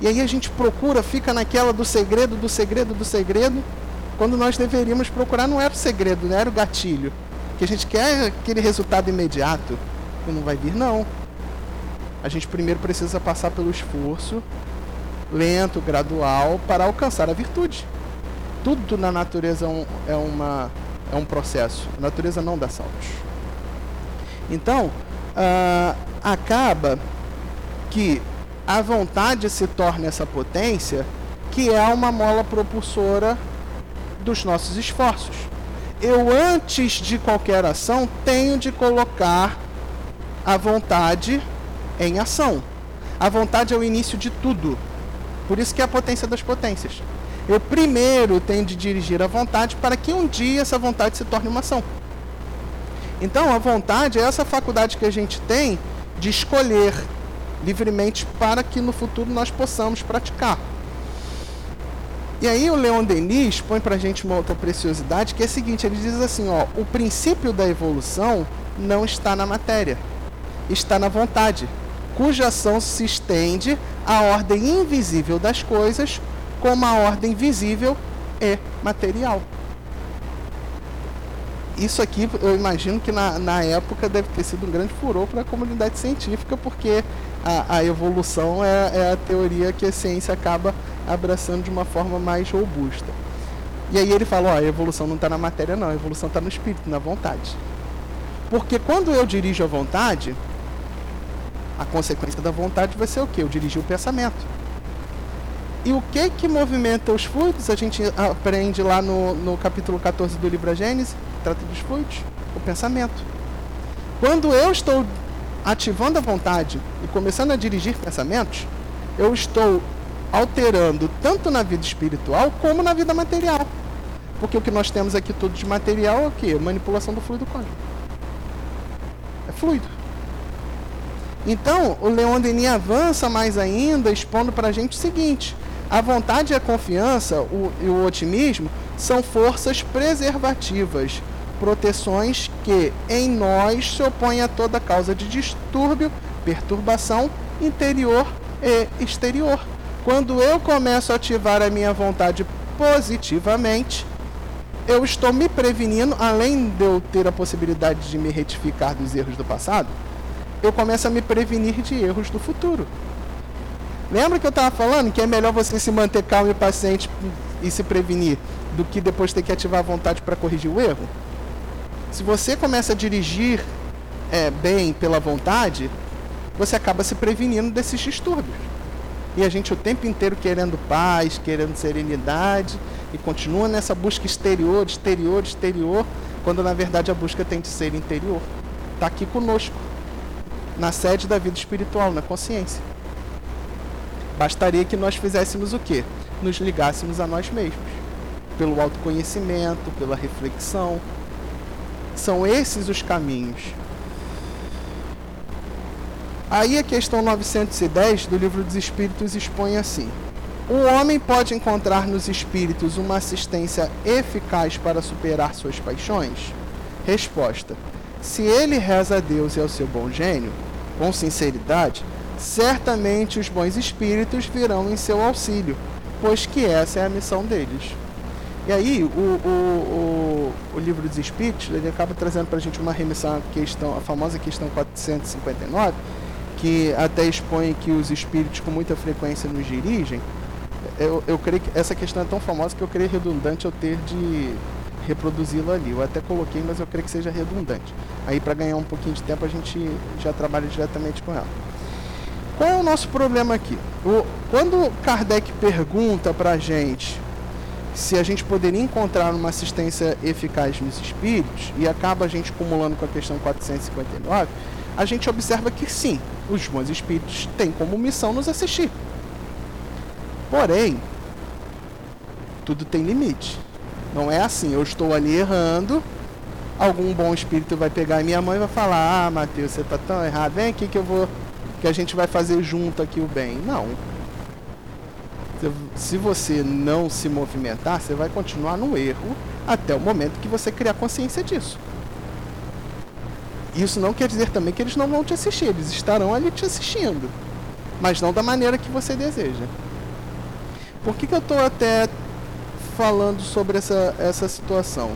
E aí a gente procura, fica naquela do segredo, do segredo, do segredo, quando nós deveríamos procurar não era o segredo, não era o gatilho. Que a gente quer aquele resultado imediato e não vai vir, não. A gente primeiro precisa passar pelo esforço lento, gradual, para alcançar a virtude. Tudo na natureza é, é uma é um processo. A natureza não dá saltos. Então, uh, acaba que a vontade se torna essa potência que é uma mola propulsora dos nossos esforços. Eu, antes de qualquer ação, tenho de colocar a vontade em ação. A vontade é o início de tudo. Por isso que é a potência das potências. Eu primeiro tenho de dirigir a vontade para que um dia essa vontade se torne uma ação. Então, a vontade é essa faculdade que a gente tem de escolher livremente para que no futuro nós possamos praticar. E aí o Leon Denis põe para a gente uma outra preciosidade que é a seguinte, ele diz assim, ó, o princípio da evolução não está na matéria, está na vontade, cuja ação se estende à ordem invisível das coisas como a ordem visível é material. Isso aqui eu imagino que na, na época deve ter sido um grande furor para a comunidade científica, porque a, a evolução é, é a teoria que a ciência acaba abraçando de uma forma mais robusta. E aí ele fala, a evolução não está na matéria não, a evolução está no espírito, na vontade. Porque quando eu dirijo a vontade, a consequência da vontade vai ser o quê? Eu dirigir o pensamento. E o que que movimenta os fluidos? A gente aprende lá no, no capítulo 14 do livro Gênesis, trata dos fluidos, o pensamento. Quando eu estou ativando a vontade e começando a dirigir pensamentos, eu estou alterando tanto na vida espiritual como na vida material. Porque o que nós temos aqui tudo de material é o quê? Manipulação do fluido quântico. É fluido. Então, o Leon Denis avança mais ainda, expondo para a gente o seguinte: a vontade e a confiança o, e o otimismo são forças preservativas, proteções que em nós se opõem a toda causa de distúrbio, perturbação interior e exterior. Quando eu começo a ativar a minha vontade positivamente, eu estou me prevenindo, além de eu ter a possibilidade de me retificar dos erros do passado, eu começo a me prevenir de erros do futuro. Lembra que eu estava falando que é melhor você se manter calmo e paciente e se prevenir do que depois ter que ativar a vontade para corrigir o erro? Se você começa a dirigir é, bem pela vontade, você acaba se prevenindo desses distúrbios. E a gente o tempo inteiro querendo paz, querendo serenidade, e continua nessa busca exterior, exterior, exterior, quando na verdade a busca tem de ser interior. Está aqui conosco, na sede da vida espiritual, na consciência. Bastaria que nós fizéssemos o quê? Nos ligássemos a nós mesmos, pelo autoconhecimento, pela reflexão. São esses os caminhos. Aí a questão 910 do livro dos Espíritos expõe assim: O homem pode encontrar nos espíritos uma assistência eficaz para superar suas paixões? Resposta: Se ele reza a Deus e ao seu bom gênio, com sinceridade, certamente os bons espíritos virão em seu auxílio, pois que essa é a missão deles. E aí, o, o, o, o livro dos Espíritos, ele acaba trazendo para a gente uma remissão à questão, a famosa questão 459, que até expõe que os espíritos com muita frequência nos dirigem. Eu, eu creio que essa questão é tão famosa que eu creio redundante eu ter de reproduzi-lo ali. Eu até coloquei, mas eu creio que seja redundante. Aí, para ganhar um pouquinho de tempo, a gente já trabalha diretamente com ela. Qual é o nosso problema aqui? O, quando Kardec pergunta para a gente se a gente poderia encontrar uma assistência eficaz nos espíritos, e acaba a gente acumulando com a questão 459, a gente observa que sim, os bons espíritos têm como missão nos assistir. Porém, tudo tem limite. Não é assim, eu estou ali errando, algum bom espírito vai pegar minha mãe e vai falar: "Ah, Mateus, você está tão errado. Vem aqui que eu vou que a gente vai fazer junto aqui o bem". Não se você não se movimentar, você vai continuar no erro até o momento que você criar consciência disso. Isso não quer dizer também que eles não vão te assistir, eles estarão ali te assistindo, mas não da maneira que você deseja. Por que, que eu estou até falando sobre essa, essa situação?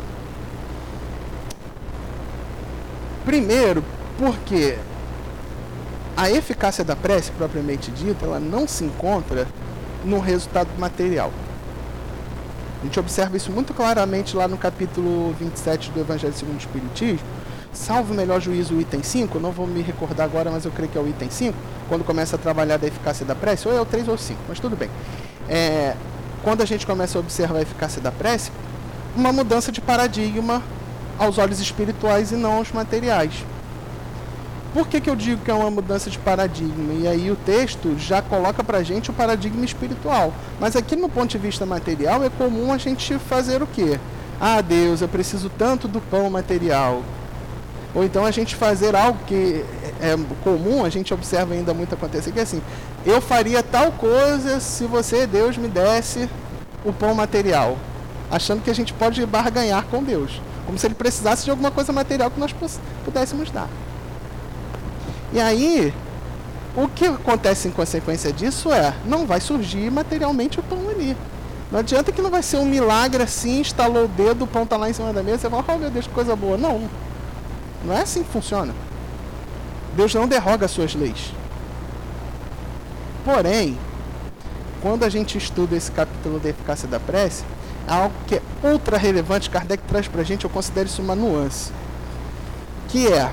Primeiro, porque a eficácia da prece, propriamente dita, ela não se encontra no resultado material. A gente observa isso muito claramente lá no capítulo 27 do Evangelho segundo o Espiritismo. Salvo o melhor juízo, o item 5, não vou me recordar agora, mas eu creio que é o item 5, quando começa a trabalhar da eficácia da prece, ou é o 3 ou o 5, mas tudo bem. É, quando a gente começa a observar a eficácia da prece, uma mudança de paradigma aos olhos espirituais e não aos materiais. Por que, que eu digo que é uma mudança de paradigma? E aí o texto já coloca para gente o paradigma espiritual. Mas aqui no ponto de vista material é comum a gente fazer o quê? Ah, Deus, eu preciso tanto do pão material. Ou então a gente fazer algo que é comum, a gente observa ainda muito acontecer, que é assim, eu faria tal coisa se você, Deus, me desse o pão material. Achando que a gente pode barganhar com Deus. Como se ele precisasse de alguma coisa material que nós pudéssemos dar. E aí, o que acontece em consequência disso é, não vai surgir materialmente o pão ali. Não adianta que não vai ser um milagre assim, estalou o dedo, o pão está lá em cima da mesa, você vai, oh meu Deus, que coisa boa. Não. Não é assim que funciona. Deus não derroga as suas leis. Porém, quando a gente estuda esse capítulo da eficácia da prece, é algo que é ultra relevante, Kardec traz para a gente, eu considero isso uma nuance. Que é,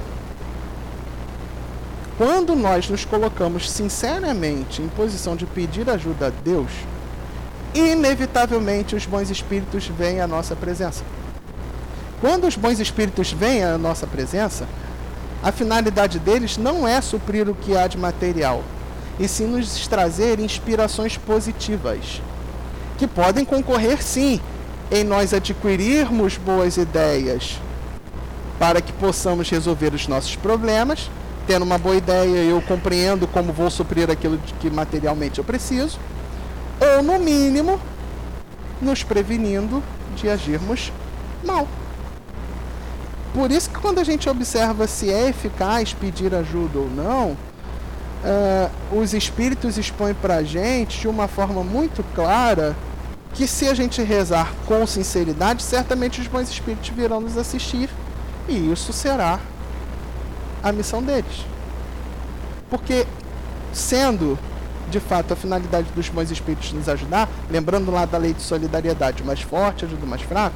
quando nós nos colocamos sinceramente em posição de pedir ajuda a Deus, inevitavelmente os bons espíritos vêm à nossa presença. Quando os bons espíritos vêm à nossa presença, a finalidade deles não é suprir o que há de material, e sim nos trazer inspirações positivas, que podem concorrer sim em nós adquirirmos boas ideias para que possamos resolver os nossos problemas tendo uma boa ideia, eu compreendo como vou suprir aquilo que materialmente eu preciso, ou no mínimo nos prevenindo de agirmos mal. Por isso que quando a gente observa se é eficaz pedir ajuda ou não, uh, os espíritos expõem para a gente de uma forma muito clara que se a gente rezar com sinceridade, certamente os bons espíritos virão nos assistir e isso será a missão deles. Porque, sendo de fato a finalidade dos bons espíritos nos ajudar, lembrando lá da lei de solidariedade, o mais forte ajuda o mais fraco,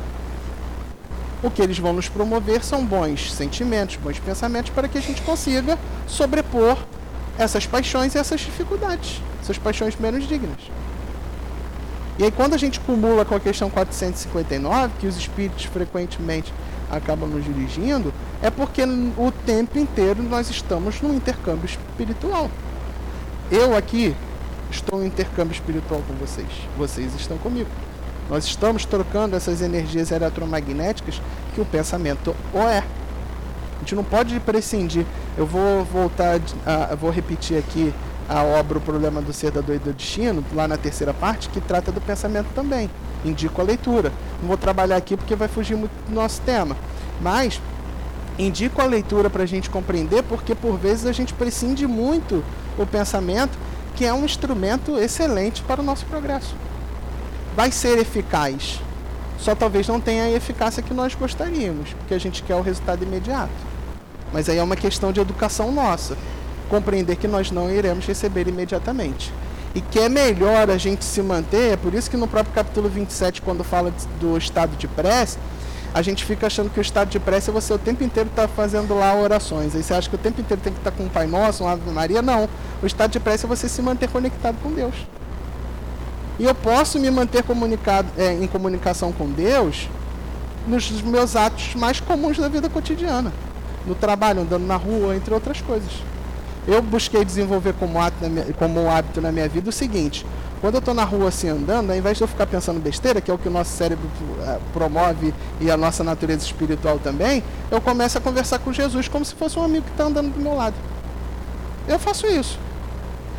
o que eles vão nos promover são bons sentimentos, bons pensamentos, para que a gente consiga sobrepor essas paixões e essas dificuldades, essas paixões menos dignas. E aí, quando a gente cumula com a questão 459, que os espíritos frequentemente acabam nos dirigindo, é porque o tempo inteiro nós estamos num intercâmbio espiritual. Eu aqui estou em intercâmbio espiritual com vocês, vocês estão comigo. Nós estamos trocando essas energias eletromagnéticas que o pensamento o é. A gente não pode prescindir. Eu vou voltar, a, vou repetir aqui a obra O Problema do Ser da Doida do Destino, lá na terceira parte, que trata do pensamento também. Indico a leitura. Não vou trabalhar aqui porque vai fugir muito do nosso tema. Mas indico a leitura para a gente compreender, porque por vezes a gente prescinde muito o pensamento, que é um instrumento excelente para o nosso progresso. Vai ser eficaz, só talvez não tenha a eficácia que nós gostaríamos, porque a gente quer o resultado imediato. Mas aí é uma questão de educação nossa compreender que nós não iremos receber imediatamente. E que é melhor a gente se manter, é por isso que no próprio capítulo 27, quando fala do estado de prece, a gente fica achando que o estado de prece é você o tempo inteiro estar tá fazendo lá orações. Aí você acha que o tempo inteiro tem que estar tá com o Pai Nosso, uma Ave Maria. Não. O estado de prece é você se manter conectado com Deus. E eu posso me manter comunicado, é, em comunicação com Deus nos meus atos mais comuns da vida cotidiana. No trabalho, andando na rua, entre outras coisas eu busquei desenvolver como, hábito minha, como hábito na minha vida o seguinte: quando eu estou na rua assim andando, ao invés de eu ficar pensando besteira, que é o que o nosso cérebro uh, promove e a nossa natureza espiritual também, eu começo a conversar com Jesus como se fosse um amigo que está andando do meu lado. Eu faço isso.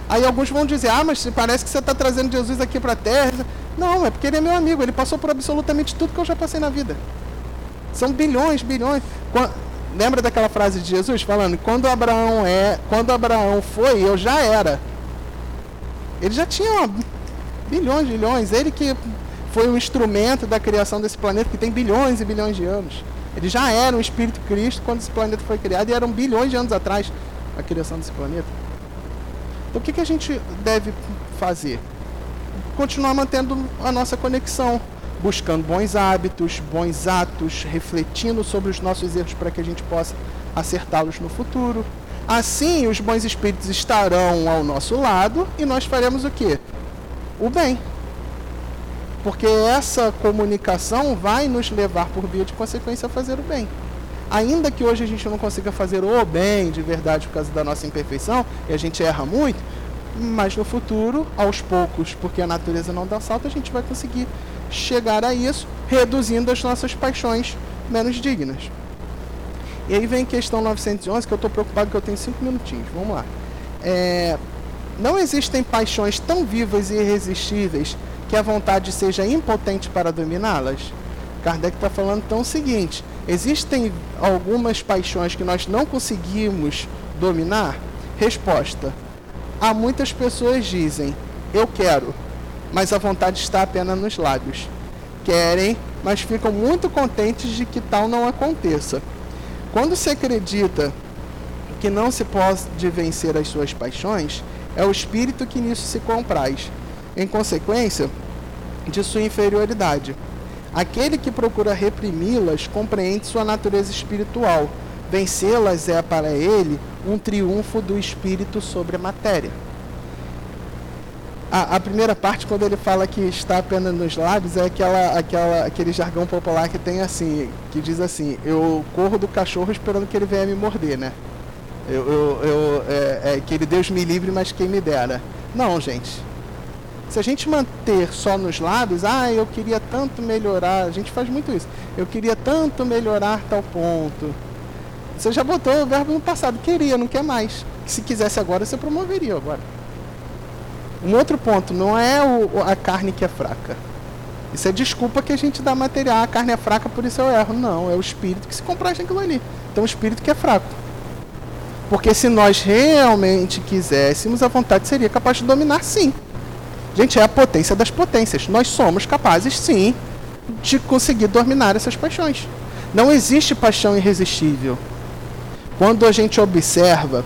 Aí alguns vão dizer: ah, mas parece que você está trazendo Jesus aqui para a terra. Não, é porque ele é meu amigo, ele passou por absolutamente tudo que eu já passei na vida. São bilhões, bilhões. Lembra daquela frase de Jesus falando: quando Abraão é, quando Abraão foi, eu já era. Ele já tinha bilhões, bilhões. Ele que foi o instrumento da criação desse planeta que tem bilhões e bilhões de anos. Ele já era um espírito Cristo quando esse planeta foi criado e eram bilhões de anos atrás a criação desse planeta. Então o que, que a gente deve fazer? Continuar mantendo a nossa conexão buscando bons hábitos, bons atos, refletindo sobre os nossos erros para que a gente possa acertá-los no futuro. Assim, os bons espíritos estarão ao nosso lado e nós faremos o quê? O bem. Porque essa comunicação vai nos levar, por via de consequência, a fazer o bem. Ainda que hoje a gente não consiga fazer o bem de verdade por causa da nossa imperfeição, e a gente erra muito, mas no futuro, aos poucos, porque a natureza não dá salto, a gente vai conseguir chegar a isso, reduzindo as nossas paixões menos dignas. E aí vem questão 911, que eu estou preocupado que eu tenho cinco minutinhos. Vamos lá. É, não existem paixões tão vivas e irresistíveis que a vontade seja impotente para dominá-las? Kardec está falando então o seguinte: existem algumas paixões que nós não conseguimos dominar? Resposta: há muitas pessoas dizem, eu quero, mas a vontade está apenas nos lábios. Querem, mas ficam muito contentes de que tal não aconteça. Quando se acredita que não se pode vencer as suas paixões, é o espírito que nisso se compraz, em consequência de sua inferioridade. Aquele que procura reprimi-las compreende sua natureza espiritual. Vencê-las é para ele um triunfo do espírito sobre a matéria a, a, primeira parte, quando ele fala que está apenas nos lábios, é aquela, aquela, aquele jargão popular que tem assim, que diz assim, eu corro do cachorro esperando que ele venha me morder, né? Eu, eu, eu é, é, que ele Deus me livre, mas quem me dera. Não, gente. Se a gente manter só nos lábios, ah, eu queria tanto melhorar, a gente faz muito isso. Eu queria tanto melhorar tal ponto. Você já botou o verbo no passado, queria, não quer mais. Se quisesse agora, você promoveria agora. Um outro ponto, não é o, a carne que é fraca. Isso é desculpa que a gente dá material. A carne é fraca, por isso eu erro. Não, é o espírito que se compraz naquilo ali. Então o espírito que é fraco. Porque se nós realmente quiséssemos, a vontade seria capaz de dominar sim. Gente, é a potência das potências. Nós somos capazes sim de conseguir dominar essas paixões. Não existe paixão irresistível. Quando a gente observa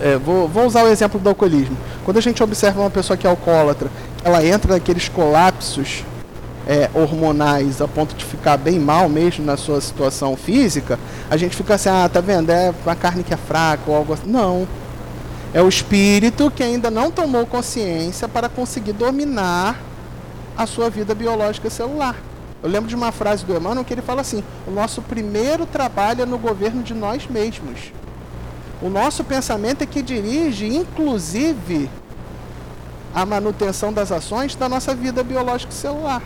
é, vou, vou, usar o exemplo do alcoolismo. Quando a gente observa uma pessoa que é alcoólatra, ela entra naqueles colapsos é, hormonais a ponto de ficar bem mal mesmo na sua situação física, a gente fica assim, ah, tá vendo? É a carne que é fraca ou algo assim. Não. É o espírito que ainda não tomou consciência para conseguir dominar a sua vida biológica celular. Eu lembro de uma frase do Emmanuel que ele fala assim: o nosso primeiro trabalho é no governo de nós mesmos. O nosso pensamento é que dirige, inclusive, a manutenção das ações da nossa vida biológica celular.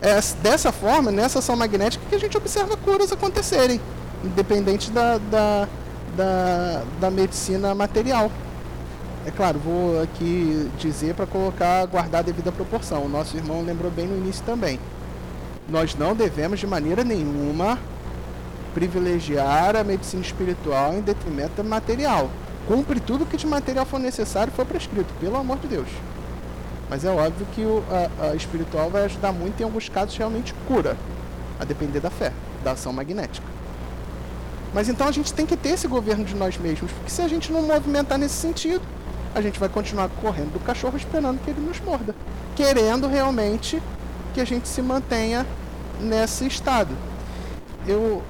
É dessa forma, nessa ação magnética, que a gente observa curas acontecerem, independente da, da, da, da medicina material. É claro, vou aqui dizer para colocar, guardar a devida proporção. O nosso irmão lembrou bem no início também. Nós não devemos de maneira nenhuma privilegiar a medicina espiritual em detrimento da material. Cumpre tudo que de material for necessário for prescrito, pelo amor de Deus. Mas é óbvio que o a, a espiritual vai ajudar muito em alguns casos realmente cura, a depender da fé, da ação magnética. Mas então a gente tem que ter esse governo de nós mesmos, porque se a gente não movimentar nesse sentido, a gente vai continuar correndo do cachorro esperando que ele nos morda, querendo realmente que a gente se mantenha nesse estado. Eu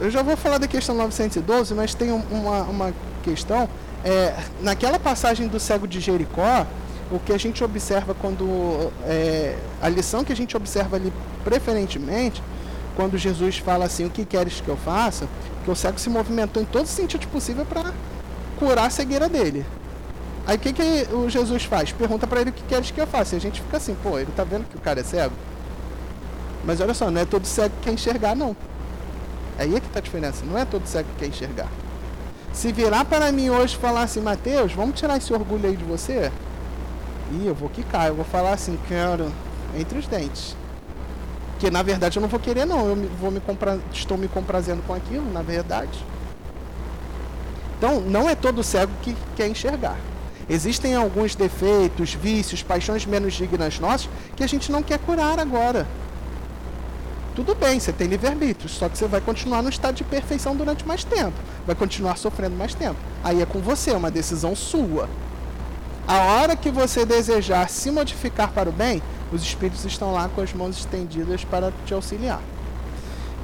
eu já vou falar da questão 912, mas tem uma, uma questão. É, naquela passagem do cego de Jericó, o que a gente observa quando. É, a lição que a gente observa ali preferentemente, quando Jesus fala assim: O que queres que eu faça? Que o cego se movimentou em todos os sentidos possíveis para curar a cegueira dele. Aí o que, que o Jesus faz? Pergunta para ele o que queres que eu faça. E a gente fica assim: Pô, ele tá vendo que o cara é cego? Mas olha só, não é todo cego que quer enxergar, não. Aí é que está a diferença. Não é todo cego que quer enxergar. Se virar para mim hoje e falar assim, Mateus, vamos tirar esse orgulho aí de você? E eu vou quicar, eu vou falar assim, quero, entre os dentes. Que na verdade eu não vou querer não, eu vou me comprar, estou me comprazendo com aquilo, na verdade. Então, não é todo cego que quer enxergar. Existem alguns defeitos, vícios, paixões menos dignas nossas que a gente não quer curar agora. Tudo bem, você tem livre-arbítrio, só que você vai continuar no estado de perfeição durante mais tempo. Vai continuar sofrendo mais tempo. Aí é com você, é uma decisão sua. A hora que você desejar se modificar para o bem, os espíritos estão lá com as mãos estendidas para te auxiliar.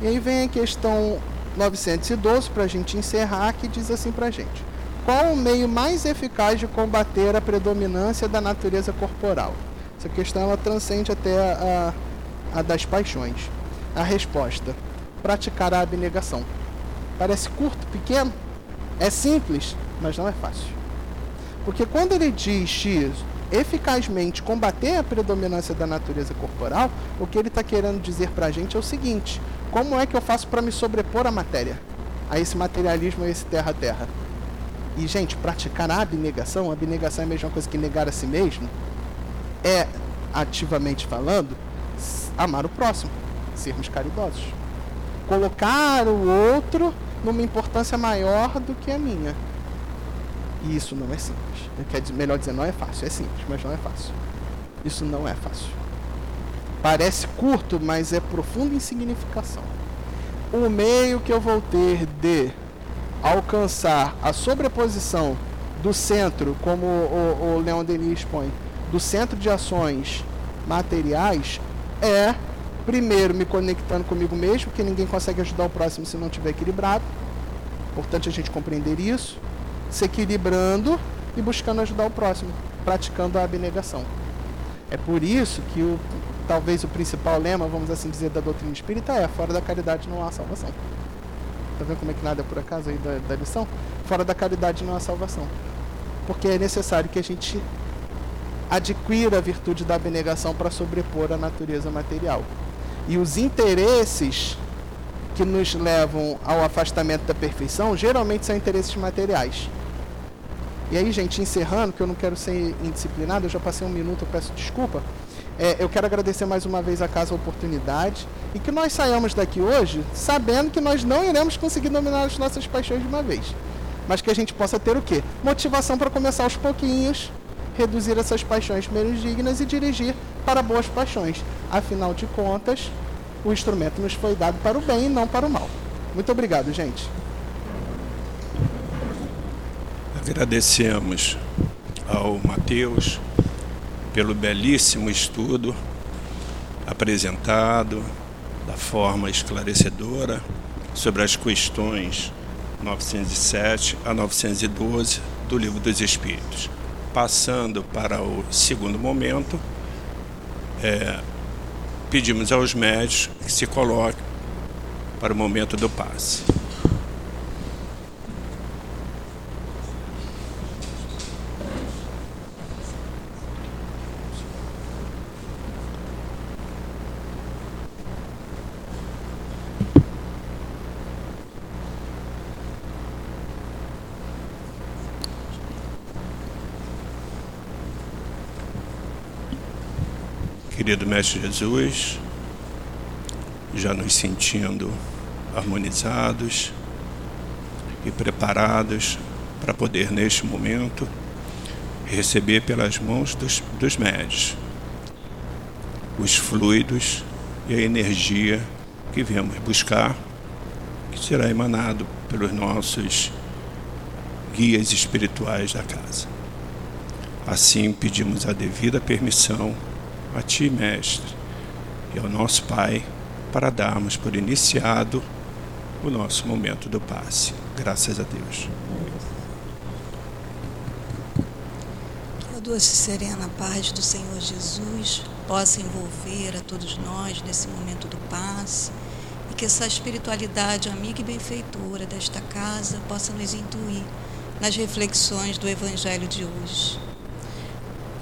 E aí vem a questão 912 para a gente encerrar, que diz assim para a gente: Qual o meio mais eficaz de combater a predominância da natureza corporal? Essa questão ela transcende até a, a, a das paixões. A resposta: praticar a abnegação. Parece curto, pequeno, é simples, mas não é fácil. Porque quando ele diz X, eficazmente combater a predominância da natureza corporal, o que ele está querendo dizer para a gente é o seguinte: como é que eu faço para me sobrepor à matéria, a esse materialismo, a esse terra-terra? E, gente, praticar a abnegação, a abnegação é a mesma coisa que negar a si mesmo, é, ativamente falando, amar o próximo sermos caridosos. Colocar o outro numa importância maior do que a minha. E isso não é simples. Quer melhor dizer, não é fácil. É simples, mas não é fácil. Isso não é fácil. Parece curto, mas é profundo em significação. O meio que eu vou ter de alcançar a sobreposição do centro, como o, o Leon Denis expõe, do centro de ações materiais, é Primeiro, me conectando comigo mesmo, porque ninguém consegue ajudar o próximo se não estiver equilibrado. Importante a gente compreender isso. Se equilibrando e buscando ajudar o próximo, praticando a abnegação. É por isso que o, talvez o principal lema, vamos assim dizer, da doutrina espírita é: fora da caridade não há salvação. Tá vendo como é que nada é por acaso aí da, da lição? Fora da caridade não há salvação. Porque é necessário que a gente adquira a virtude da abnegação para sobrepor a natureza material. E os interesses que nos levam ao afastamento da perfeição geralmente são interesses materiais. E aí, gente, encerrando, que eu não quero ser indisciplinado, eu já passei um minuto, eu peço desculpa. É, eu quero agradecer mais uma vez a casa a oportunidade e que nós saiamos daqui hoje sabendo que nós não iremos conseguir dominar as nossas paixões de uma vez. Mas que a gente possa ter o quê? Motivação para começar aos pouquinhos, reduzir essas paixões menos dignas e dirigir para boas paixões. Afinal de contas, o instrumento nos foi dado para o bem e não para o mal. Muito obrigado, gente. Agradecemos ao Mateus pelo belíssimo estudo apresentado da forma esclarecedora sobre as questões 907 a 912 do Livro dos Espíritos. Passando para o segundo momento, é, pedimos aos médicos que se coloquem para o momento do passe. Querido Mestre Jesus, já nos sentindo harmonizados e preparados para poder, neste momento, receber pelas mãos dos, dos médios os fluidos e a energia que viemos buscar, que será emanado pelos nossos guias espirituais da casa. Assim pedimos a devida permissão a Ti, Mestre, e ao nosso Pai, para darmos por iniciado o nosso momento do passe. Graças a Deus. Que a doce e serena paz do Senhor Jesus possa envolver a todos nós nesse momento do passe e que essa espiritualidade amiga e benfeitora desta casa possa nos intuir nas reflexões do Evangelho de hoje.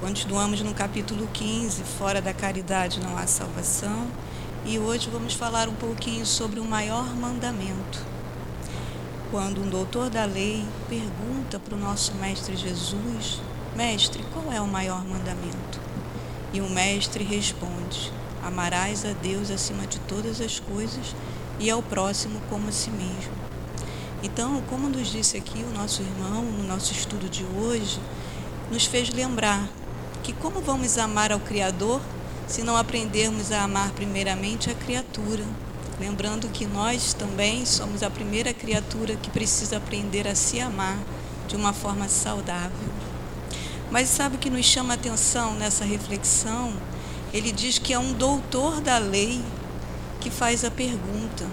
Continuamos no capítulo 15, Fora da caridade não há salvação, e hoje vamos falar um pouquinho sobre o maior mandamento. Quando um doutor da lei pergunta para o nosso Mestre Jesus: Mestre, qual é o maior mandamento? E o Mestre responde: Amarás a Deus acima de todas as coisas e ao próximo como a si mesmo. Então, como nos disse aqui o nosso irmão no nosso estudo de hoje, nos fez lembrar que como vamos amar ao Criador se não aprendermos a amar primeiramente a criatura? Lembrando que nós também somos a primeira criatura que precisa aprender a se amar de uma forma saudável. Mas sabe o que nos chama a atenção nessa reflexão? Ele diz que é um doutor da lei que faz a pergunta.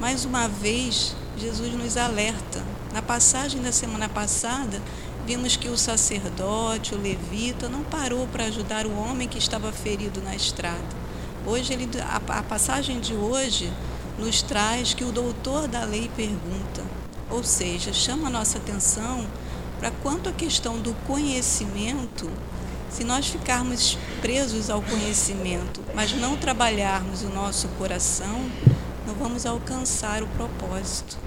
Mais uma vez, Jesus nos alerta. Na passagem da semana passada, vimos que o sacerdote, o levita, não parou para ajudar o homem que estava ferido na estrada. Hoje, ele, a, a passagem de hoje nos traz que o doutor da lei pergunta, ou seja, chama a nossa atenção para quanto à questão do conhecimento, se nós ficarmos presos ao conhecimento, mas não trabalharmos o nosso coração, não vamos alcançar o propósito.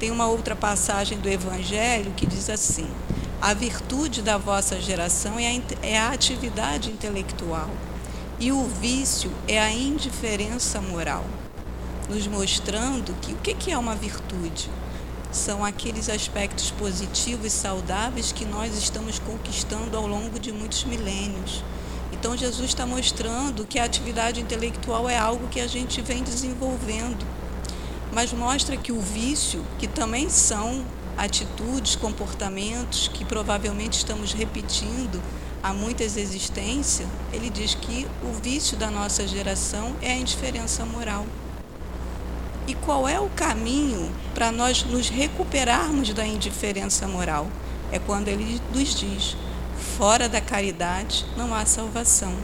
Tem uma outra passagem do Evangelho que diz assim: a virtude da vossa geração é a, é a atividade intelectual e o vício é a indiferença moral, nos mostrando que o que é uma virtude? São aqueles aspectos positivos e saudáveis que nós estamos conquistando ao longo de muitos milênios. Então, Jesus está mostrando que a atividade intelectual é algo que a gente vem desenvolvendo, mas mostra que o vício, que também são atitudes, comportamentos que provavelmente estamos repetindo há muitas existências, ele diz que o vício da nossa geração é a indiferença moral. E qual é o caminho para nós nos recuperarmos da indiferença moral? É quando ele nos diz: fora da caridade não há salvação.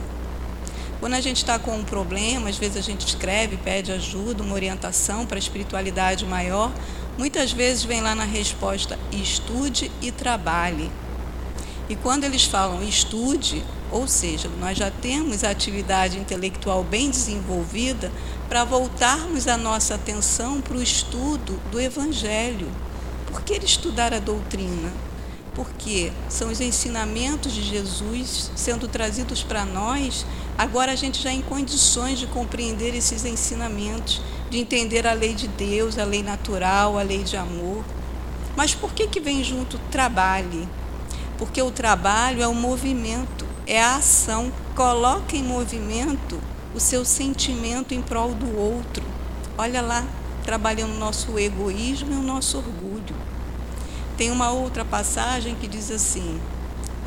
Quando a gente está com um problema, às vezes a gente escreve, pede ajuda, uma orientação para a espiritualidade maior, Muitas vezes vem lá na resposta estude e trabalhe. E quando eles falam estude, ou seja, nós já temos a atividade intelectual bem desenvolvida para voltarmos a nossa atenção para o estudo do Evangelho. Por que estudar a doutrina? Porque são os ensinamentos de Jesus sendo trazidos para nós, agora a gente já em condições de compreender esses ensinamentos de entender a lei de Deus, a lei natural, a lei de amor. Mas por que, que vem junto trabalhe? Porque o trabalho é o movimento, é a ação. Coloca em movimento o seu sentimento em prol do outro. Olha lá, trabalhando o nosso egoísmo e o nosso orgulho. Tem uma outra passagem que diz assim: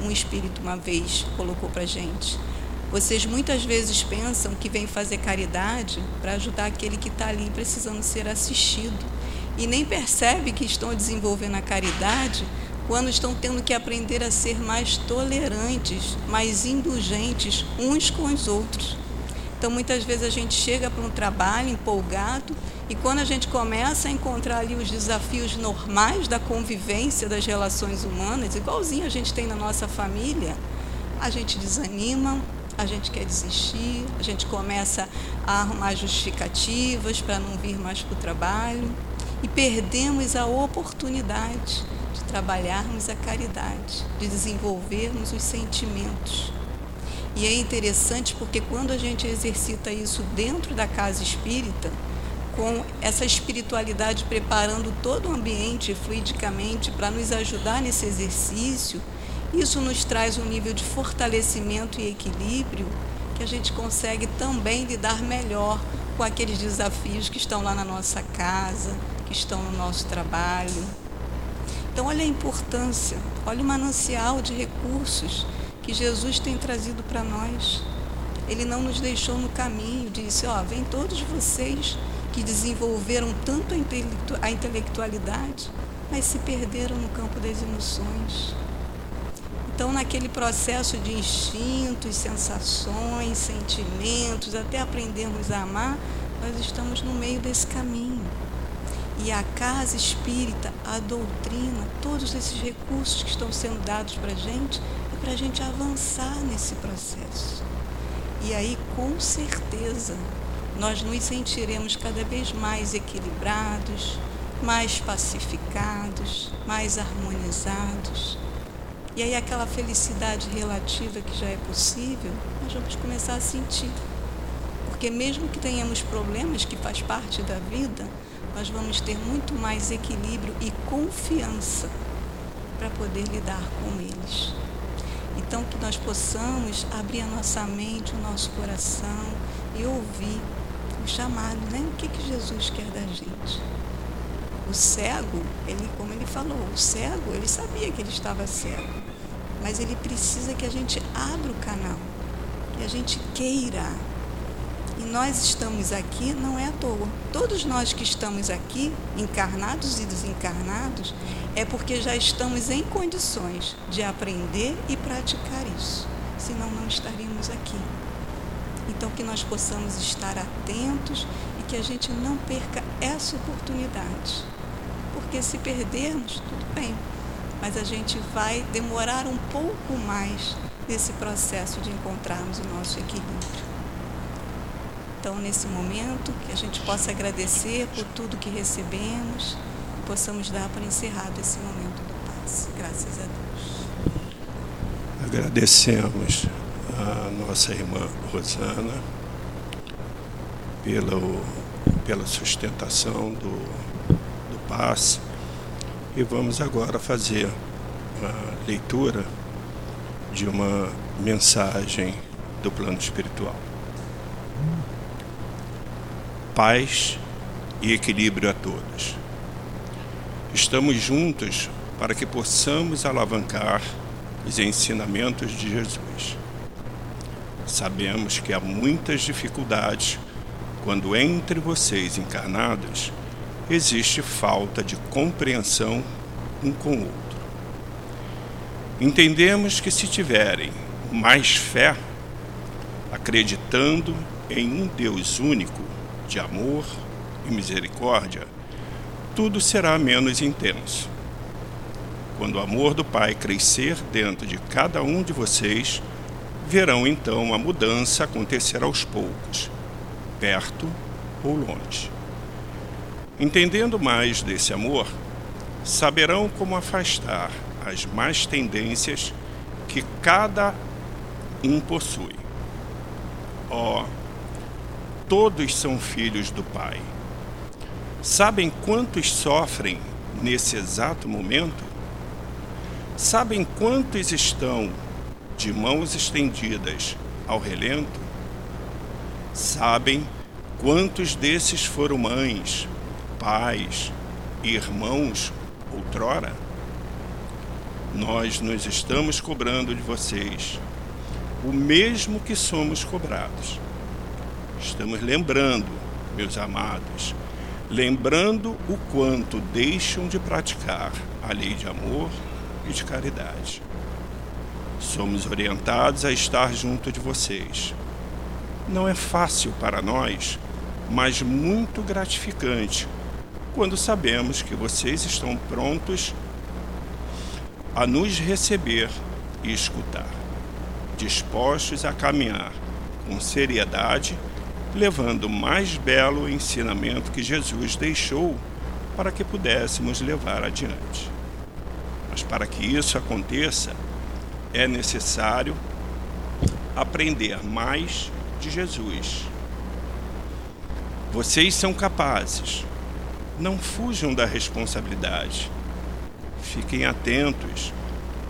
um espírito uma vez colocou para gente. Vocês muitas vezes pensam que vem fazer caridade para ajudar aquele que está ali precisando ser assistido e nem percebe que estão desenvolvendo a caridade quando estão tendo que aprender a ser mais tolerantes, mais indulgentes uns com os outros. Então, muitas vezes a gente chega para um trabalho empolgado e quando a gente começa a encontrar ali os desafios normais da convivência das relações humanas, igualzinho a gente tem na nossa família, a gente desanima, a gente quer desistir, a gente começa a arrumar justificativas para não vir mais para o trabalho e perdemos a oportunidade de trabalharmos a caridade, de desenvolvermos os sentimentos. E é interessante porque quando a gente exercita isso dentro da casa espírita, com essa espiritualidade preparando todo o ambiente fluidicamente para nos ajudar nesse exercício, isso nos traz um nível de fortalecimento e equilíbrio que a gente consegue também lidar melhor com aqueles desafios que estão lá na nossa casa, que estão no nosso trabalho. Então, olha a importância, olha o manancial de recursos que Jesus tem trazido para nós. Ele não nos deixou no caminho, disse: Ó, vem todos vocês que desenvolveram tanto a intelectualidade, mas se perderam no campo das emoções. Então, naquele processo de instintos, sensações, sentimentos, até aprendermos a amar, nós estamos no meio desse caminho. E a casa espírita, a doutrina, todos esses recursos que estão sendo dados para a gente, é para a gente avançar nesse processo. E aí, com certeza, nós nos sentiremos cada vez mais equilibrados, mais pacificados, mais harmonizados e aí aquela felicidade relativa que já é possível, nós vamos começar a sentir. Porque mesmo que tenhamos problemas, que faz parte da vida, nós vamos ter muito mais equilíbrio e confiança para poder lidar com eles. Então que nós possamos abrir a nossa mente, o nosso coração e ouvir chamado, né? O que, que Jesus quer da gente? O cego, ele, como ele falou, o cego, ele sabia que ele estava cego mas ele precisa que a gente abra o canal, que a gente queira. E nós estamos aqui não é à toa. Todos nós que estamos aqui, encarnados e desencarnados, é porque já estamos em condições de aprender e praticar isso. Senão não estaríamos aqui. Então que nós possamos estar atentos e que a gente não perca essa oportunidade. Porque se perdermos, tudo bem, mas a gente vai demorar um pouco mais nesse processo de encontrarmos o nosso equilíbrio. Então, nesse momento, que a gente possa agradecer por tudo que recebemos e possamos dar por encerrado esse momento do passe. Graças a Deus. Agradecemos nossa irmã Rosana pela, pela sustentação do, do passe e vamos agora fazer a leitura de uma mensagem do plano espiritual. Paz e equilíbrio a todos. Estamos juntos para que possamos alavancar os ensinamentos de Jesus. Sabemos que há muitas dificuldades quando entre vocês encarnados existe falta de compreensão um com o outro. Entendemos que se tiverem mais fé, acreditando em um Deus único, de amor e misericórdia, tudo será menos intenso. Quando o amor do Pai crescer dentro de cada um de vocês, verão então a mudança acontecer aos poucos, perto ou longe. Entendendo mais desse amor, saberão como afastar as más tendências que cada um possui. Ó, oh, todos são filhos do Pai. Sabem quantos sofrem nesse exato momento? Sabem quantos estão de mãos estendidas ao relento? Sabem quantos desses foram mães, pais e irmãos outrora, nós nos estamos cobrando de vocês o mesmo que somos cobrados. Estamos lembrando, meus amados, lembrando o quanto deixam de praticar a lei de amor e de caridade. Somos orientados a estar junto de vocês. Não é fácil para nós, mas muito gratificante quando sabemos que vocês estão prontos a nos receber e escutar, dispostos a caminhar com seriedade, levando o mais belo ensinamento que Jesus deixou para que pudéssemos levar adiante. Mas para que isso aconteça, é necessário aprender mais de Jesus. Vocês são capazes. Não fujam da responsabilidade. Fiquem atentos.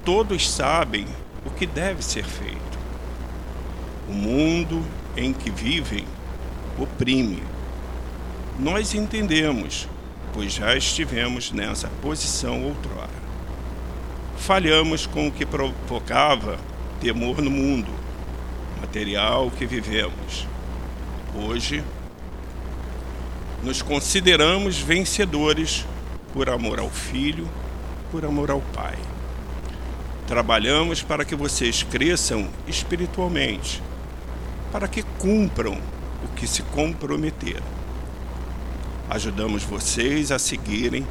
Todos sabem o que deve ser feito. O mundo em que vivem oprime. Nós entendemos, pois já estivemos nessa posição outrora. Falhamos com o que provocava temor no mundo, material que vivemos. Hoje, nos consideramos vencedores por amor ao Filho, por amor ao Pai. Trabalhamos para que vocês cresçam espiritualmente para que cumpram o que se comprometeram. Ajudamos vocês a seguirem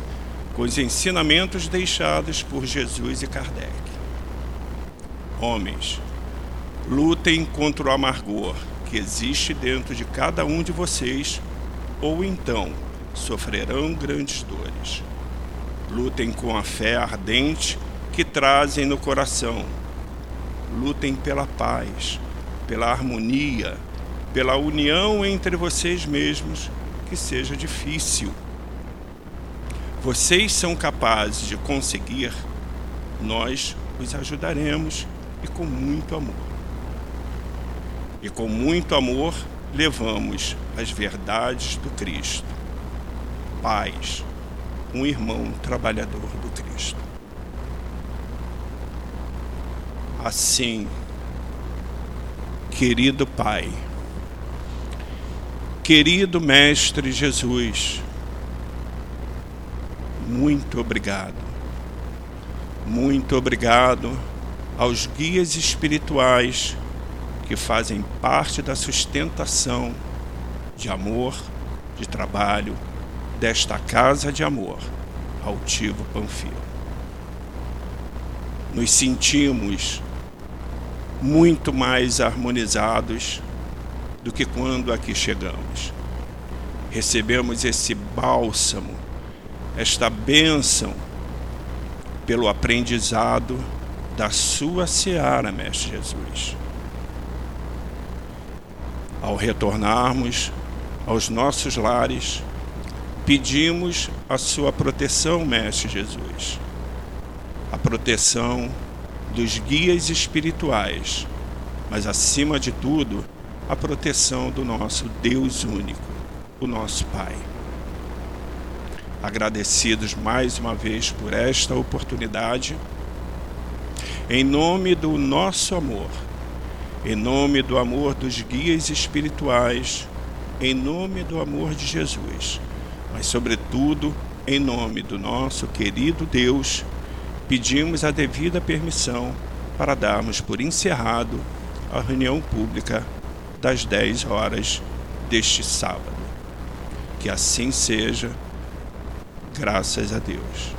com os ensinamentos deixados por Jesus e Kardec. Homens, lutem contra o amargor que existe dentro de cada um de vocês, ou então sofrerão grandes dores. Lutem com a fé ardente que trazem no coração. Lutem pela paz pela harmonia, pela união entre vocês mesmos, que seja difícil. Vocês são capazes de conseguir, nós os ajudaremos e com muito amor. E com muito amor levamos as verdades do Cristo. Paz, um irmão trabalhador do Cristo. Assim, querido Pai, querido Mestre Jesus, muito obrigado. Muito obrigado aos guias espirituais que fazem parte da sustentação de amor, de trabalho desta casa de amor, Altivo Panfilo. Nos sentimos muito mais harmonizados do que quando aqui chegamos. Recebemos esse bálsamo, esta bênção, pelo aprendizado da Sua seara, Mestre Jesus. Ao retornarmos aos nossos lares, pedimos a Sua proteção, Mestre Jesus. A proteção dos guias espirituais, mas acima de tudo, a proteção do nosso Deus único, o nosso Pai. Agradecidos mais uma vez por esta oportunidade, em nome do nosso amor, em nome do amor dos guias espirituais, em nome do amor de Jesus, mas, sobretudo, em nome do nosso querido Deus pedimos a devida permissão para darmos por encerrado a reunião pública das 10 horas deste sábado. Que assim seja, graças a Deus.